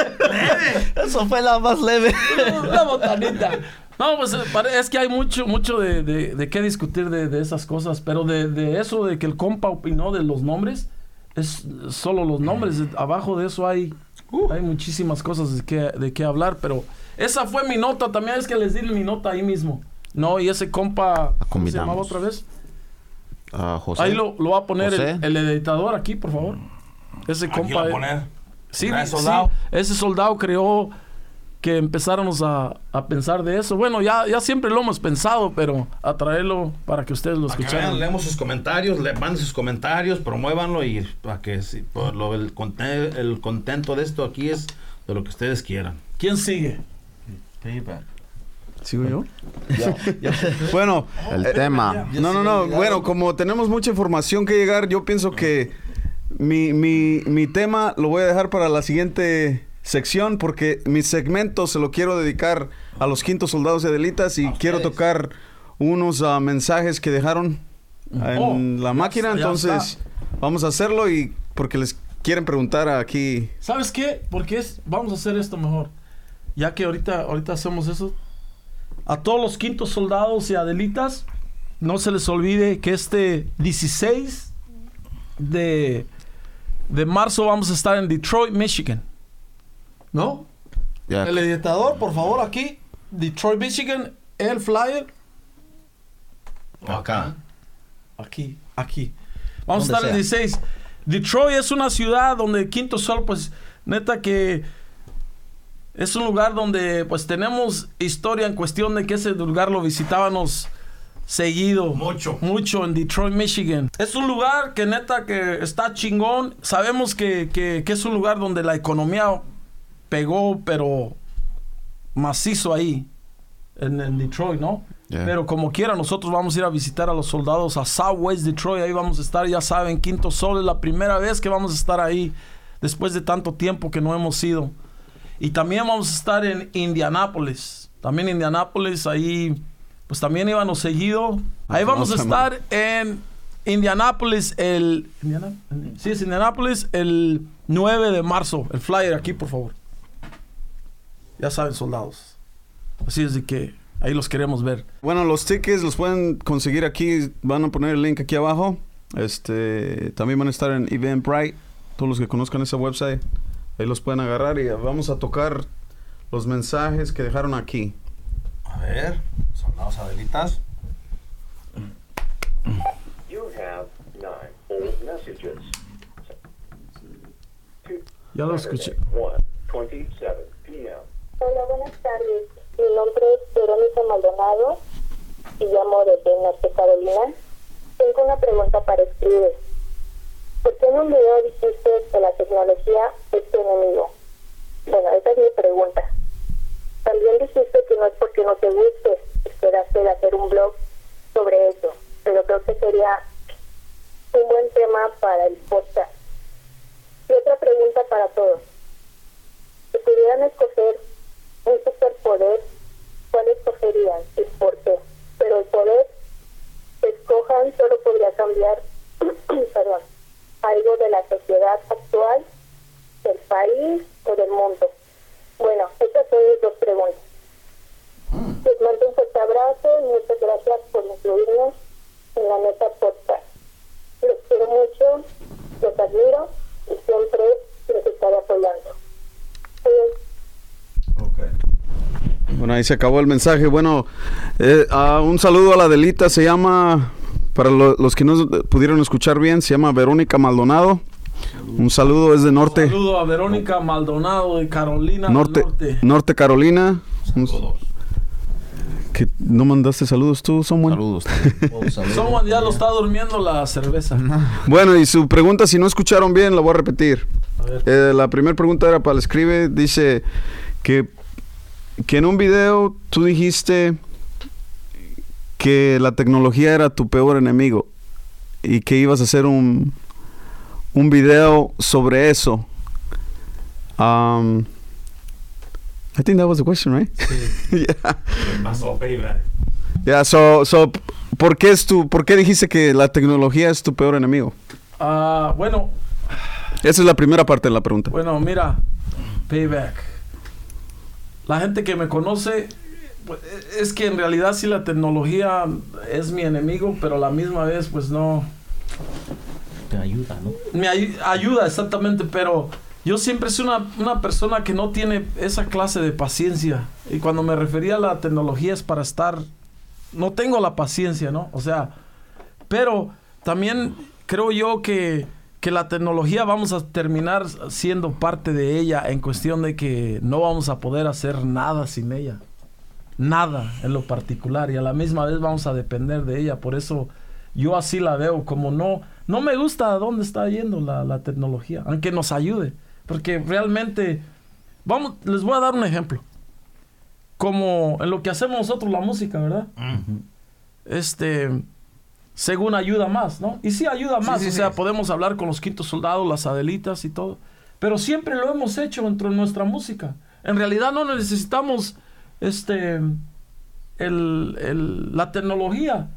Speaker 1: Eso fue la más leve.
Speaker 4: Una botanita. No, pues es que hay mucho, mucho de, de- de qué discutir de, de esas cosas, pero de, de eso de que el compa opinó de los nombres, es solo los nombres. Abajo de eso hay, hay muchísimas cosas de qué, de qué hablar, pero esa fue mi nota. También es que les di mi nota ahí mismo. No, y ese compa, ¿cómo se llamaba otra vez?
Speaker 5: Ah, José.
Speaker 4: Ahí lo, lo va a poner el, el editador aquí, por favor. Ese
Speaker 3: Aquí lo
Speaker 4: compa.
Speaker 3: a poner.
Speaker 4: Sí, sí,
Speaker 3: soldado.
Speaker 4: ese soldado creó que empezáramos a, a pensar de eso. Bueno, ya, ya siempre lo hemos pensado, pero a traerlo para que ustedes lo
Speaker 3: vean, leemos sus comentarios, le manden sus comentarios, promuévanlo y para que sí, por lo, el, el contento de esto aquí es de lo que ustedes quieran.
Speaker 4: ¿Quién sigue?
Speaker 2: ¿Sigo yo? bueno,
Speaker 5: El
Speaker 2: eh,
Speaker 5: tema.
Speaker 2: no, no, no. Bueno, como tenemos mucha información que llegar, yo pienso que mi, mi, mi tema lo voy a dejar para la siguiente sección porque mi segmento se lo quiero dedicar a los quintos soldados de Adelitas y quiero tocar unos ah, mensajes que dejaron en
Speaker 4: Oh,
Speaker 2: la máquina.
Speaker 4: ya
Speaker 2: Entonces, vamos a hacerlo y porque les quieren preguntar aquí.
Speaker 4: ¿Sabes qué? Porque es, vamos a hacer esto mejor. Ya que ahorita, ahorita hacemos eso. A todos los quintos soldados y adelitas, no se les olvide que este 16 de, de marzo vamos a estar en Detroit, Michigan. ¿No? El editador, por favor, aquí. Detroit, Michigan, el flyer.
Speaker 3: Acá.
Speaker 4: Aquí, aquí. Vamos a estar el
Speaker 1: sea.
Speaker 4: 16. Detroit es una ciudad donde Quinto Sol, pues, neta que es un lugar donde, pues, tenemos historia en cuestión de que ese lugar lo visitábamos seguido.
Speaker 3: Mucho.
Speaker 4: Mucho en Detroit, Michigan. Es un lugar que neta que está chingón. Sabemos que, que- que es un lugar donde la economía pegó, pero macizo ahí, en, en Detroit, ¿no?
Speaker 5: Yeah.
Speaker 4: Pero como quiera, nosotros vamos a ir a visitar a los soldados a Southwest Detroit. Ahí vamos a estar, ya saben, Quinto Sol es la primera vez que vamos a estar ahí después de tanto tiempo que no hemos ido. Y también vamos a estar en Indianápolis. También Indianápolis, ahí pues también íbamos seguido. Ahí vamos a estar en Indianápolis el... ¿Indiana? Sí, es Indianápolis el 9 de marzo. El flyer aquí, por favor. Ya saben, soldados. Así es de que ahí los queremos ver.
Speaker 2: Bueno, los tickets los pueden conseguir aquí. Van a poner el link aquí abajo. Este, también van a estar en Eventbrite. Todos los que conozcan ese website, ahí los pueden agarrar y vamos a tocar los mensajes que dejaron aquí.
Speaker 3: A ver, soldados adelitas.
Speaker 6: You have nine old messages.
Speaker 4: Ya lo escuché.
Speaker 6: 1:27 p.m.
Speaker 7: Hola, buenas tardes. Mi nombre es Verónica Maldonado y llamo desde Norte Carolina. Tengo una pregunta para escribir. ¿Por qué en un video dijiste que la tecnología es tu enemigo? Bueno, esa es mi pregunta. También dijiste que no es porque no te guste esperaste de hacer un blog sobre eso, pero creo que sería un buen tema para el podcast. Y otra pregunta para todos. Si pudieran escoger un superpoder, ¿cuál escogerían y por qué? Pero el poder que escojan solo podría cambiar, perdón, algo de la sociedad actual, del país o del mundo. Bueno, estas son mis dos preguntas. Les mando un fuerte abrazo y muchas gracias por incluirnos en la meta podcast. Los quiero mucho, los admiro y siempre los estaré apoyando. Cuídense.
Speaker 2: Bueno, ahí se acabó el mensaje. Bueno, eh, ah, un saludo a la Delita. Se llama, para lo- los que no pudieron escuchar bien, se llama Verónica Maldonado. Un saludo desde Norte,
Speaker 4: Saludo a Verónica Maldonado de Carolina del
Speaker 2: Norte,
Speaker 4: Norte.
Speaker 2: Norte Carolina. Un- que no mandaste saludos tú, Samuel.
Speaker 5: Saludos.
Speaker 4: Someone ya lo está durmiendo la cerveza.
Speaker 2: Bueno, y su pregunta, si no escucharon bien, la voy a repetir.
Speaker 4: A ver.
Speaker 2: Eh, la primera pregunta era para el escribe. Dice que, que en un video tú dijiste que la tecnología era tu peor enemigo y que ibas a hacer un, un video sobre eso. Um, I think that was the question, right? yeah.
Speaker 3: Pasó, payback.
Speaker 2: Yeah, so, so, ¿por qué, es tu, ¿por qué dijiste que la tecnología es tu peor enemigo?
Speaker 4: Ah, bueno,
Speaker 2: Esa es la primera parte de la pregunta.
Speaker 4: Bueno, mira, payback. La gente que me conoce, pues, es que en realidad sí la tecnología es mi enemigo, pero a la misma vez, pues no.
Speaker 1: Te ayuda, ¿no?
Speaker 4: Me ay- ayuda exactamente, pero yo siempre soy una, una persona que no tiene esa clase de paciencia. Y cuando me refería a la tecnología es para estar. No tengo la paciencia, ¿no? O sea, pero también creo yo que, que la tecnología vamos a terminar siendo parte de ella en cuestión de que no vamos a poder hacer nada sin ella. Nada en lo particular. Y a la misma vez vamos a depender de ella. Por eso yo así la veo. Como no, no me gusta a dónde está yendo la, la tecnología. Aunque nos ayude. Porque realmente, vamos, les voy a dar un ejemplo. Como en lo que hacemos nosotros la música, ¿verdad? este, según ayuda más, ¿no? Y sí ayuda más,
Speaker 3: sí,
Speaker 4: o
Speaker 3: sí.
Speaker 4: sea, podemos hablar con los quintos soldados, las adelitas y todo, pero siempre lo hemos hecho dentro de nuestra música. En realidad no necesitamos, este, el, el- la tecnología.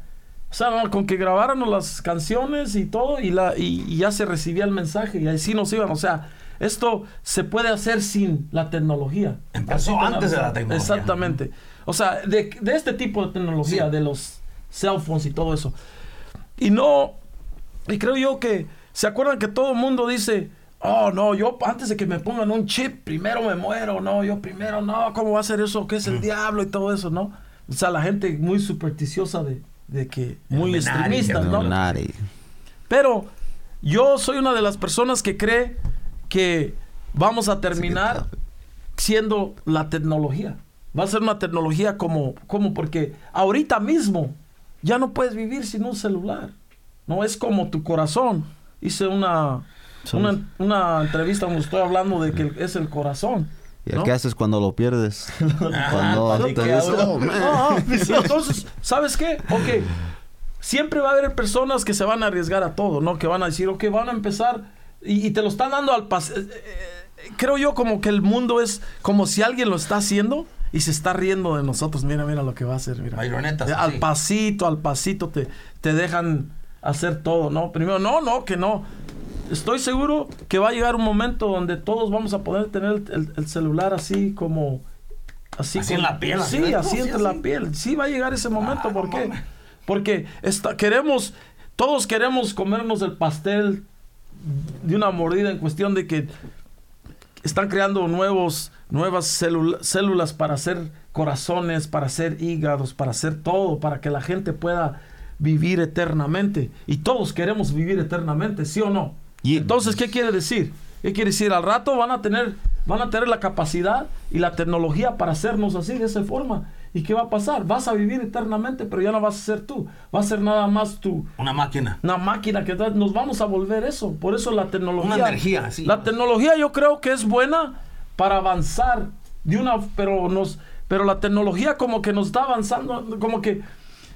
Speaker 4: O sea, con que grabáramos las canciones y todo, y, la, y, y ya se recibía el mensaje, y así nos iban. O sea, esto se puede hacer sin la tecnología.
Speaker 3: Empezó antes de la tecnología.
Speaker 4: Exactamente. O sea, de, de este tipo de tecnología,
Speaker 3: Sí.
Speaker 4: de los cell phones y todo eso. Y no, y creo yo que, ¿se acuerdan que todo el mundo dice, oh, no, yo antes de que me pongan un chip, primero me muero, no, yo primero, no, ¿cómo va a ser eso? ¿Qué es el diablo y todo eso, no? O sea, la gente muy supersticiosa de, de que, muy extremistas, ¿no? Pero yo soy una de las personas que cree que vamos a terminar siendo la tecnología. Va a ser una tecnología como, como porque ahorita mismo ya no puedes vivir sin un celular. No es como tu corazón. Hice una, una, una entrevista donde estoy hablando de que es el corazón.
Speaker 5: ¿Y
Speaker 4: ¿no?
Speaker 5: qué haces cuando lo pierdes? cuando
Speaker 4: Así
Speaker 5: te dices, "Oh, man".
Speaker 4: Ah, ah, sí, entonces, ¿sabes qué? Ok, siempre va a haber personas que se van a arriesgar a todo, ¿no? Que van a decir, ok, van a empezar y, y te lo están dando al pas... eh, eh, Creo yo como que el mundo es como si alguien lo está haciendo y se está riendo de nosotros. Mira, mira lo que va a hacer. Mira. Al pasito, al pasito te, te dejan hacer todo, ¿no? Primero, no, no, que no. Estoy seguro que va a llegar un momento donde todos vamos a poder tener el, el- el celular así como... Así,
Speaker 3: Así en la piel,
Speaker 4: Sí, así
Speaker 3: Sí,
Speaker 4: entre
Speaker 3: así.
Speaker 4: la piel. Sí, va a llegar ese momento.
Speaker 3: Ah,
Speaker 4: ¿Por qué? Porque está, queremos, todos queremos comernos el pastel de una mordida en cuestión de que están creando nuevos, nuevas célula- células para hacer corazones, para hacer hígados, para hacer todo, para que la gente pueda vivir eternamente. Y todos queremos vivir eternamente, ¿sí o no?
Speaker 5: Y-
Speaker 4: Entonces, ¿qué quiere decir? ¿Qué quiere decir? Al rato van a tener, van a tener la capacidad y la tecnología para hacernos así, de esa forma. ¿Y qué va a pasar? Vas a vivir eternamente, pero ya no vas a ser tú. Va a ser nada más tú
Speaker 3: Una máquina.
Speaker 4: una máquina que nos vamos a volver eso. Por eso la tecnología.
Speaker 3: Una energía, sí.
Speaker 4: La tecnología yo creo que es buena para avanzar de una, pero nos, pero la tecnología como que nos está avanzando, como que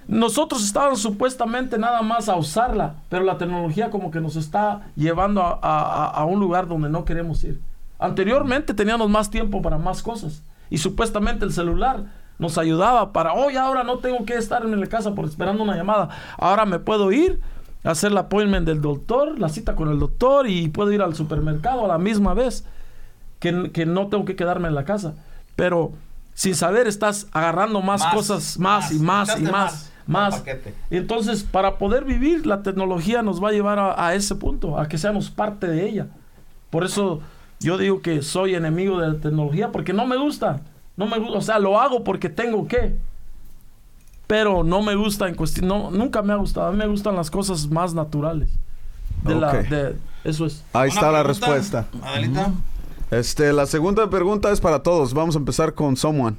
Speaker 4: nosotros estábamos supuestamente nada más a usarla, pero la tecnología como que nos está llevando a, a- a- un lugar donde no queremos ir. Anteriormente teníamos más tiempo para más cosas y supuestamente el celular nos ayudaba para, hoy ahora no tengo que estar en la casa por esperando una llamada, ahora me puedo ir a hacer la appointment del doctor, la cita con el doctor y puedo ir al supermercado a la misma vez que, que no tengo que quedarme en la casa. Pero sin saber estás agarrando más,
Speaker 3: Más,
Speaker 4: cosas, más,
Speaker 3: más,
Speaker 4: y más y más,
Speaker 3: más, paquete.
Speaker 4: Entonces, para poder vivir, la tecnología nos va a llevar a, a ese punto, a que seamos parte de ella. Por eso yo digo que soy enemigo de la tecnología, porque no me gusta. No me gusta, o sea, lo hago porque tengo que. Pero no me gusta en cuestión, no, nunca me ha gustado. A mí me gustan las cosas más naturales. De la,
Speaker 2: Ok.
Speaker 4: de, eso es.
Speaker 2: Ahí está la respuesta.
Speaker 3: Adelita.
Speaker 2: Este, la segunda pregunta es para todos. Vamos a empezar con someone.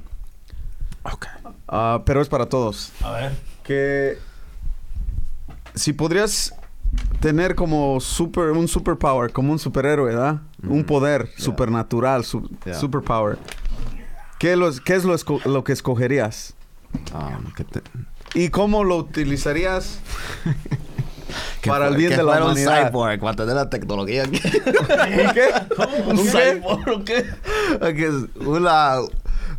Speaker 2: Ah, pero es para todos.
Speaker 3: A ver.
Speaker 2: Que si podrías tener como super un superpower, como un superhéroe, ¿verdad? Un poder supernatural, su-
Speaker 5: Yeah.
Speaker 2: superpower. ¿Qué, los- qué es lo, lo que escogerías?
Speaker 5: Um, que te-
Speaker 2: ¿Y cómo lo utilizarías para el bien de la
Speaker 5: fuera un
Speaker 2: humanidad?
Speaker 5: cyborg para tener la tecnología aquí.
Speaker 2: ¿Un qué?
Speaker 1: ¿Un
Speaker 2: ¿Un
Speaker 1: cyborg o qué?
Speaker 5: Una,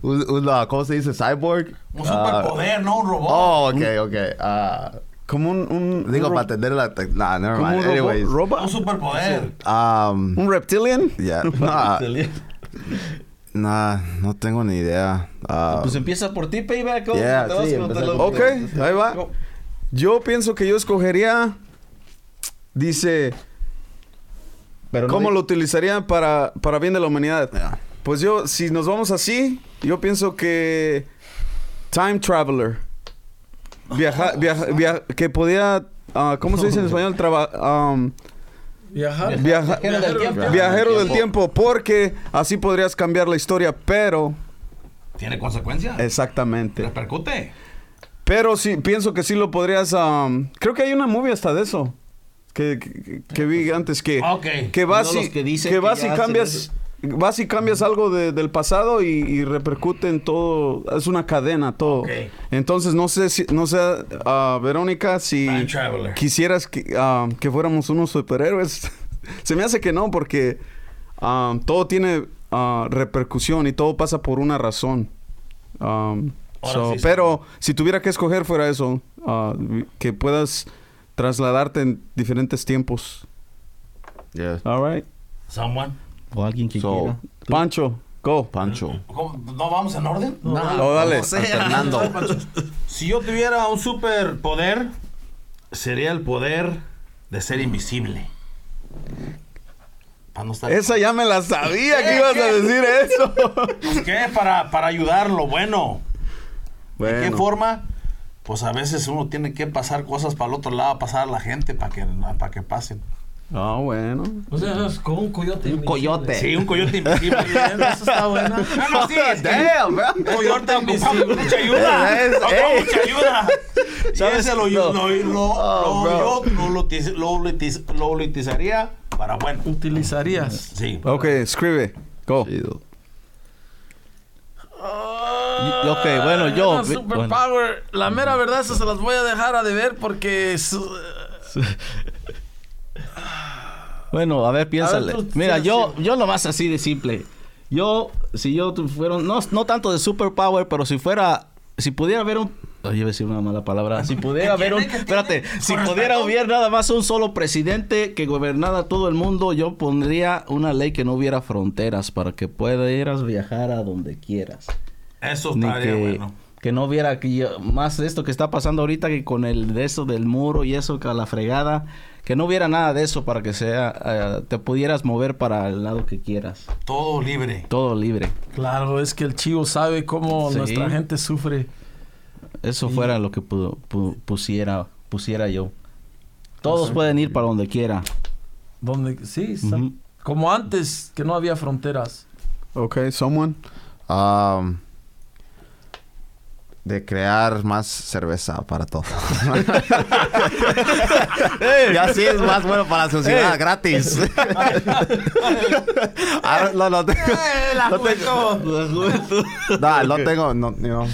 Speaker 5: un- una, ¿cómo se dice? Cyborg.
Speaker 3: Un
Speaker 5: Ah,
Speaker 3: superpoder, no un robot.
Speaker 5: oh, ok, ok. Ah,
Speaker 2: Como un, un-
Speaker 5: digo,
Speaker 2: un
Speaker 5: para tener la. Nah, never
Speaker 2: como
Speaker 5: mind.
Speaker 2: un
Speaker 5: Anyways.
Speaker 2: robot.
Speaker 3: Un superpoder.
Speaker 5: Um,
Speaker 2: ¿Un reptilian?
Speaker 5: yeah. Nah, nah, no tengo ni idea. Ah,
Speaker 1: Pues empieza por ti, payback. ¿cómo
Speaker 5: Yeah,
Speaker 1: te
Speaker 5: sí,
Speaker 2: Ok, ahí va. Yo pienso que yo escogería. Dice.
Speaker 1: Pero no
Speaker 2: ¿Cómo lo utilizaría para, para bien de la humanidad?
Speaker 5: yeah.
Speaker 2: Pues yo, si nos vamos así, yo pienso que. Time Traveler. Viaja, viaja, viaja- que podía. ah, ¿Cómo se dice en español? Traba, um,
Speaker 4: Viajar.
Speaker 2: viaja-
Speaker 1: Viajero del tiempo.
Speaker 2: viajero del tiempo, porque así podrías cambiar la historia, pero.
Speaker 3: ¿Tiene consecuencias?
Speaker 2: Exactamente.
Speaker 3: Repercute.
Speaker 2: Pero sí, pienso que sí lo podrías. um, creo que hay una movie hasta de eso. Que, que, que vi antes que.
Speaker 3: Ok.
Speaker 2: Que vas
Speaker 1: No
Speaker 2: y,
Speaker 1: los que
Speaker 2: que vas y cambias. Vas y cambias algo de- del pasado y, y repercute en todo. Es una cadena, todo. Entonces, no sé si. No sé, ah, Verónica, si. Quisieras que, ah, que fuéramos unos superhéroes. Se me hace que no, porque ah, todo tiene repercusión y todo pasa por una razón. Um, so,
Speaker 3: sí,
Speaker 2: pero si tuviera que escoger fuera eso, que puedas trasladarte en diferentes tiempos.
Speaker 5: Yeah.
Speaker 2: All right.
Speaker 3: Someone.
Speaker 1: O alguien que
Speaker 5: So,
Speaker 1: quiera.
Speaker 2: Pancho, go.
Speaker 5: Pancho.
Speaker 3: ¿Cómo? ¿No vamos en orden?
Speaker 2: No, dale.
Speaker 5: Alternando.
Speaker 3: Si yo tuviera un superpoder, sería el poder de ser invisible. No estar...
Speaker 2: Esa ya me la sabía que ibas a decir eso.
Speaker 3: Pues, ¿Qué? Para, para ayudar lo bueno. ¿De qué forma? Pues a veces uno tiene que pasar cosas para el otro lado, pasar a la gente para que, para que pasen.
Speaker 2: Ah, bueno.
Speaker 4: O sea, es como un coyote.
Speaker 5: Un coyote.
Speaker 3: Sí, un coyote invisible.
Speaker 4: Eso está buena.
Speaker 3: Ah, no, sí, es
Speaker 5: Damn, bro.
Speaker 3: un coyote invisible. mucha ayuda.
Speaker 5: Es-
Speaker 3: mucha ayuda. Y
Speaker 1: ¿Sabes?
Speaker 3: ese lo,
Speaker 1: No.
Speaker 3: lo, lo,
Speaker 5: Oh,
Speaker 3: lo- lo, utiz- lo, utiz- lo utilizaría para bueno.
Speaker 4: Utilizarías.
Speaker 3: Sí.
Speaker 2: Ok, escribe. Go.
Speaker 5: Chido.
Speaker 1: Ok, bueno, yo-
Speaker 4: Una
Speaker 1: vi-
Speaker 4: Superpower. La mera verdad, eso se las voy a dejar a deber porque. su-
Speaker 1: Bueno, a ver, piénsale.
Speaker 4: A ver, tú,
Speaker 1: Mira,
Speaker 4: sí,
Speaker 1: yo,
Speaker 4: sí.
Speaker 1: yo nomás así de simple. Yo, si yo fuera, no, no tanto de superpower, pero si fuera, si pudiera haber un, Ay, iba a decir una mala palabra, si pudiera
Speaker 3: ¿Qué
Speaker 1: haber un, espérate, si pudiera haber nada más un solo presidente que gobernara todo el mundo, yo pondría una ley que no hubiera fronteras para que pudieras viajar a donde quieras.
Speaker 3: Eso estaría
Speaker 1: que,
Speaker 3: bueno.
Speaker 1: que no hubiera que más de esto que está pasando ahorita que con el de eso del muro y eso que a la fregada que no hubiera nada de eso para que sea eh, te pudieras mover para el lado que quieras
Speaker 3: Todo libre.
Speaker 1: todo libre
Speaker 4: Claro, es que el chivo sabe cómo
Speaker 1: Sí.
Speaker 4: nuestra gente sufre.
Speaker 1: eso fuera lo que pu- pu- pusiera pusiera yo todos pueden ir para donde quiera
Speaker 4: Donde, sí, como antes, que no había fronteras.
Speaker 2: Ok, someone.
Speaker 5: Um, de crear más cerveza para todos. y así es más bueno para la sociedad, gratis. Ah, no, no tengo. no tengo. No, no tengo. No, no.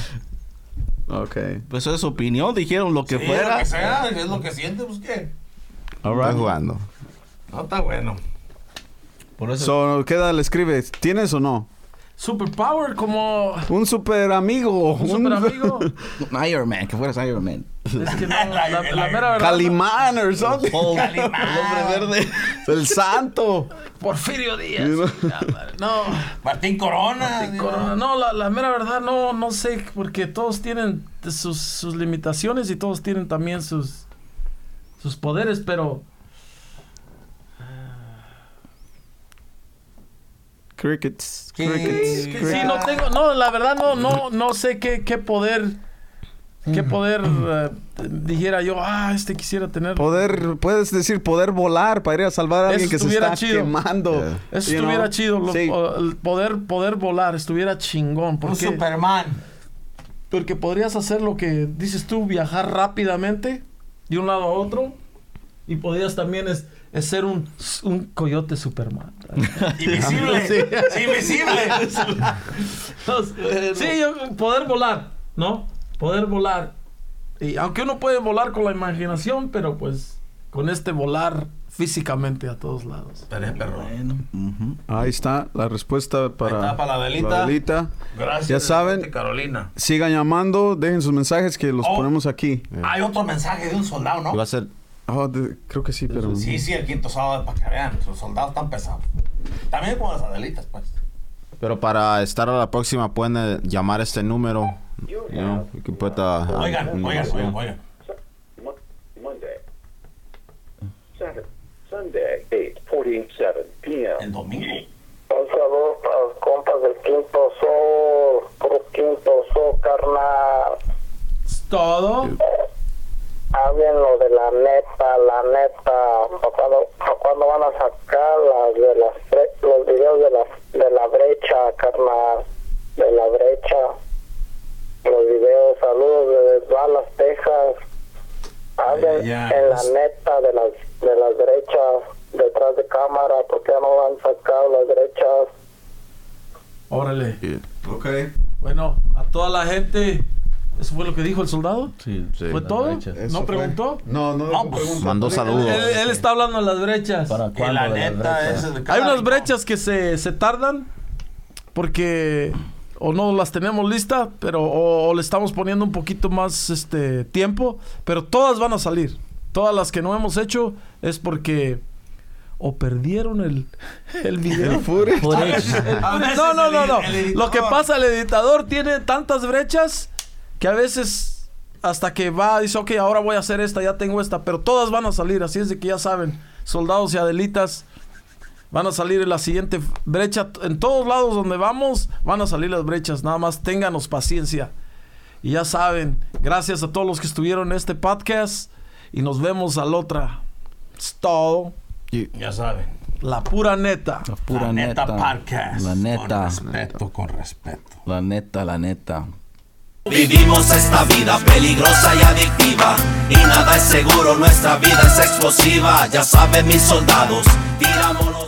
Speaker 2: Ok.
Speaker 1: pues eso es su opinión dijeron lo que
Speaker 3: Sí,
Speaker 1: fuera
Speaker 3: Lo que sea, es lo que siente, pues qué.
Speaker 1: All
Speaker 5: Estoy
Speaker 1: right.
Speaker 5: jugando.
Speaker 3: No está bueno.
Speaker 1: por eso
Speaker 2: So, ¿qué edad le escribes? ¿Tienes o no?
Speaker 4: Superpower, como
Speaker 2: Un super amigo.
Speaker 4: un super amigo.
Speaker 1: Iron Man que fueras Iron Man
Speaker 4: Es que no, la, la mera verdad.
Speaker 2: Calimán or something.
Speaker 1: Hulk, el hombre verde
Speaker 2: El santo.
Speaker 4: Porfirio Díaz. Ya, madre, No.
Speaker 3: Martín Corona.
Speaker 4: Martín. Corona. No, la, la mera verdad no, no sé, porque todos tienen sus, sus limitaciones y todos tienen también sus, sus poderes, pero
Speaker 2: Crickets.
Speaker 3: ¿Qué?
Speaker 2: Crickets.
Speaker 3: Sí,
Speaker 4: sí, no tengo, no, la verdad no, no, no sé qué, qué poder, qué poder eh, dijera yo, ah, este quisiera tener.
Speaker 2: Poder, puedes decir poder volar para ir a salvar a
Speaker 4: Eso
Speaker 2: alguien que se
Speaker 4: estuviera
Speaker 2: está
Speaker 4: chido.
Speaker 2: quemando.
Speaker 4: Eso
Speaker 2: you
Speaker 4: estuviera
Speaker 2: know?
Speaker 4: chido, lo-
Speaker 2: Sí.
Speaker 4: o- el poder, poder volar, estuviera chingón,
Speaker 3: Un
Speaker 4: porque,
Speaker 3: Superman.
Speaker 4: porque podrías hacer lo que dices tú, viajar rápidamente de un lado a otro, y podrías también es, es ser un, un coyote Superman.
Speaker 3: Invisible. Invisible.
Speaker 4: sí, yo, poder volar, ¿no? Poder volar. Y aunque uno puede volar con la imaginación, pero pues con este volar físicamente a todos lados.
Speaker 3: Pero es perro.
Speaker 1: Bueno.
Speaker 2: Ahí está la respuesta para,
Speaker 3: está, para la Adelita. Gracias.
Speaker 2: Ya saben.
Speaker 3: gente Carolina.
Speaker 2: Sigan llamando, dejen sus mensajes que los
Speaker 3: Oh.
Speaker 2: ponemos aquí.
Speaker 3: Hay otro mensaje de un soldado, ¿no?
Speaker 5: Iba a ser.
Speaker 2: Oh, de- creo que sí, pero...
Speaker 3: Sí, sí, el quinto sábado para que vean. Los soldados están pesados. También como las Adelitas, pues.
Speaker 5: Pero para estar a la próxima pueden eh, llamar este número.
Speaker 6: You
Speaker 5: You know, you put, uh,
Speaker 3: Oigan, oigan, oigan, oigan.
Speaker 6: Mon- Monday. Saturday. Sunday, 8:47 p.m.
Speaker 3: El domingo.
Speaker 7: Un saludo para los compas del Quinto Sol, Cruz Quinto Sol, carnal.
Speaker 4: Es todo.
Speaker 7: Hablen lo de la neta, la neta. ¿Para cuándo, van a sacar las de las bre- los videos de la, de la brecha, carnal? De la brecha. Los videos, saludos desde Dallas, Texas. Hablen
Speaker 3: Ya,
Speaker 7: en la neta de las, de las brechas detrás de cámara, porque no han sacado las brechas.
Speaker 4: Órale.
Speaker 2: Ok.
Speaker 4: Bueno, a toda la gente. ¿Eso fue lo que dijo el soldado?
Speaker 1: Sí,
Speaker 5: Sí.
Speaker 4: ¿Fue todo? ¿No
Speaker 2: fue.
Speaker 4: preguntó?
Speaker 2: No, no,
Speaker 3: No,
Speaker 2: no
Speaker 3: pues,
Speaker 2: preguntó.
Speaker 5: mandó
Speaker 4: Él,
Speaker 5: saludos.
Speaker 4: él está hablando de las brechas.
Speaker 1: ¿Para cuándo
Speaker 3: la neta, de
Speaker 4: Hay unas brechas que se, se tardan porque o no las tenemos listas, pero o, o le estamos poniendo un poquito más este tiempo, pero todas van a salir. Todas las que no hemos hecho es porque o perdieron el, el video.
Speaker 1: Por eso.
Speaker 3: A veces
Speaker 4: No, no, no,
Speaker 3: el-
Speaker 4: no.
Speaker 3: el
Speaker 4: Lo que pasa, el editador tiene tantas brechas que a veces hasta que va, dice, ok, ahora voy a hacer esta, ya tengo esta, pero todas van a salir, así es de que ya saben, soldados y adelitas van a salir en la siguiente brecha. En todos lados donde vamos van a salir las brechas, nada más ténganos paciencia. Y ya saben, gracias a todos los que estuvieron en este podcast y nos vemos al otra. Es todo.
Speaker 3: Ya saben.
Speaker 4: La pura neta.
Speaker 1: La pura
Speaker 3: la neta,
Speaker 1: neta.
Speaker 3: podcast.
Speaker 1: La neta.
Speaker 3: Con respeto, con respeto.
Speaker 1: La neta, la neta.
Speaker 8: Vivimos esta vida peligrosa y adictiva y nada es seguro, nuestra vida es explosiva, ya saben mis soldados, tiramos los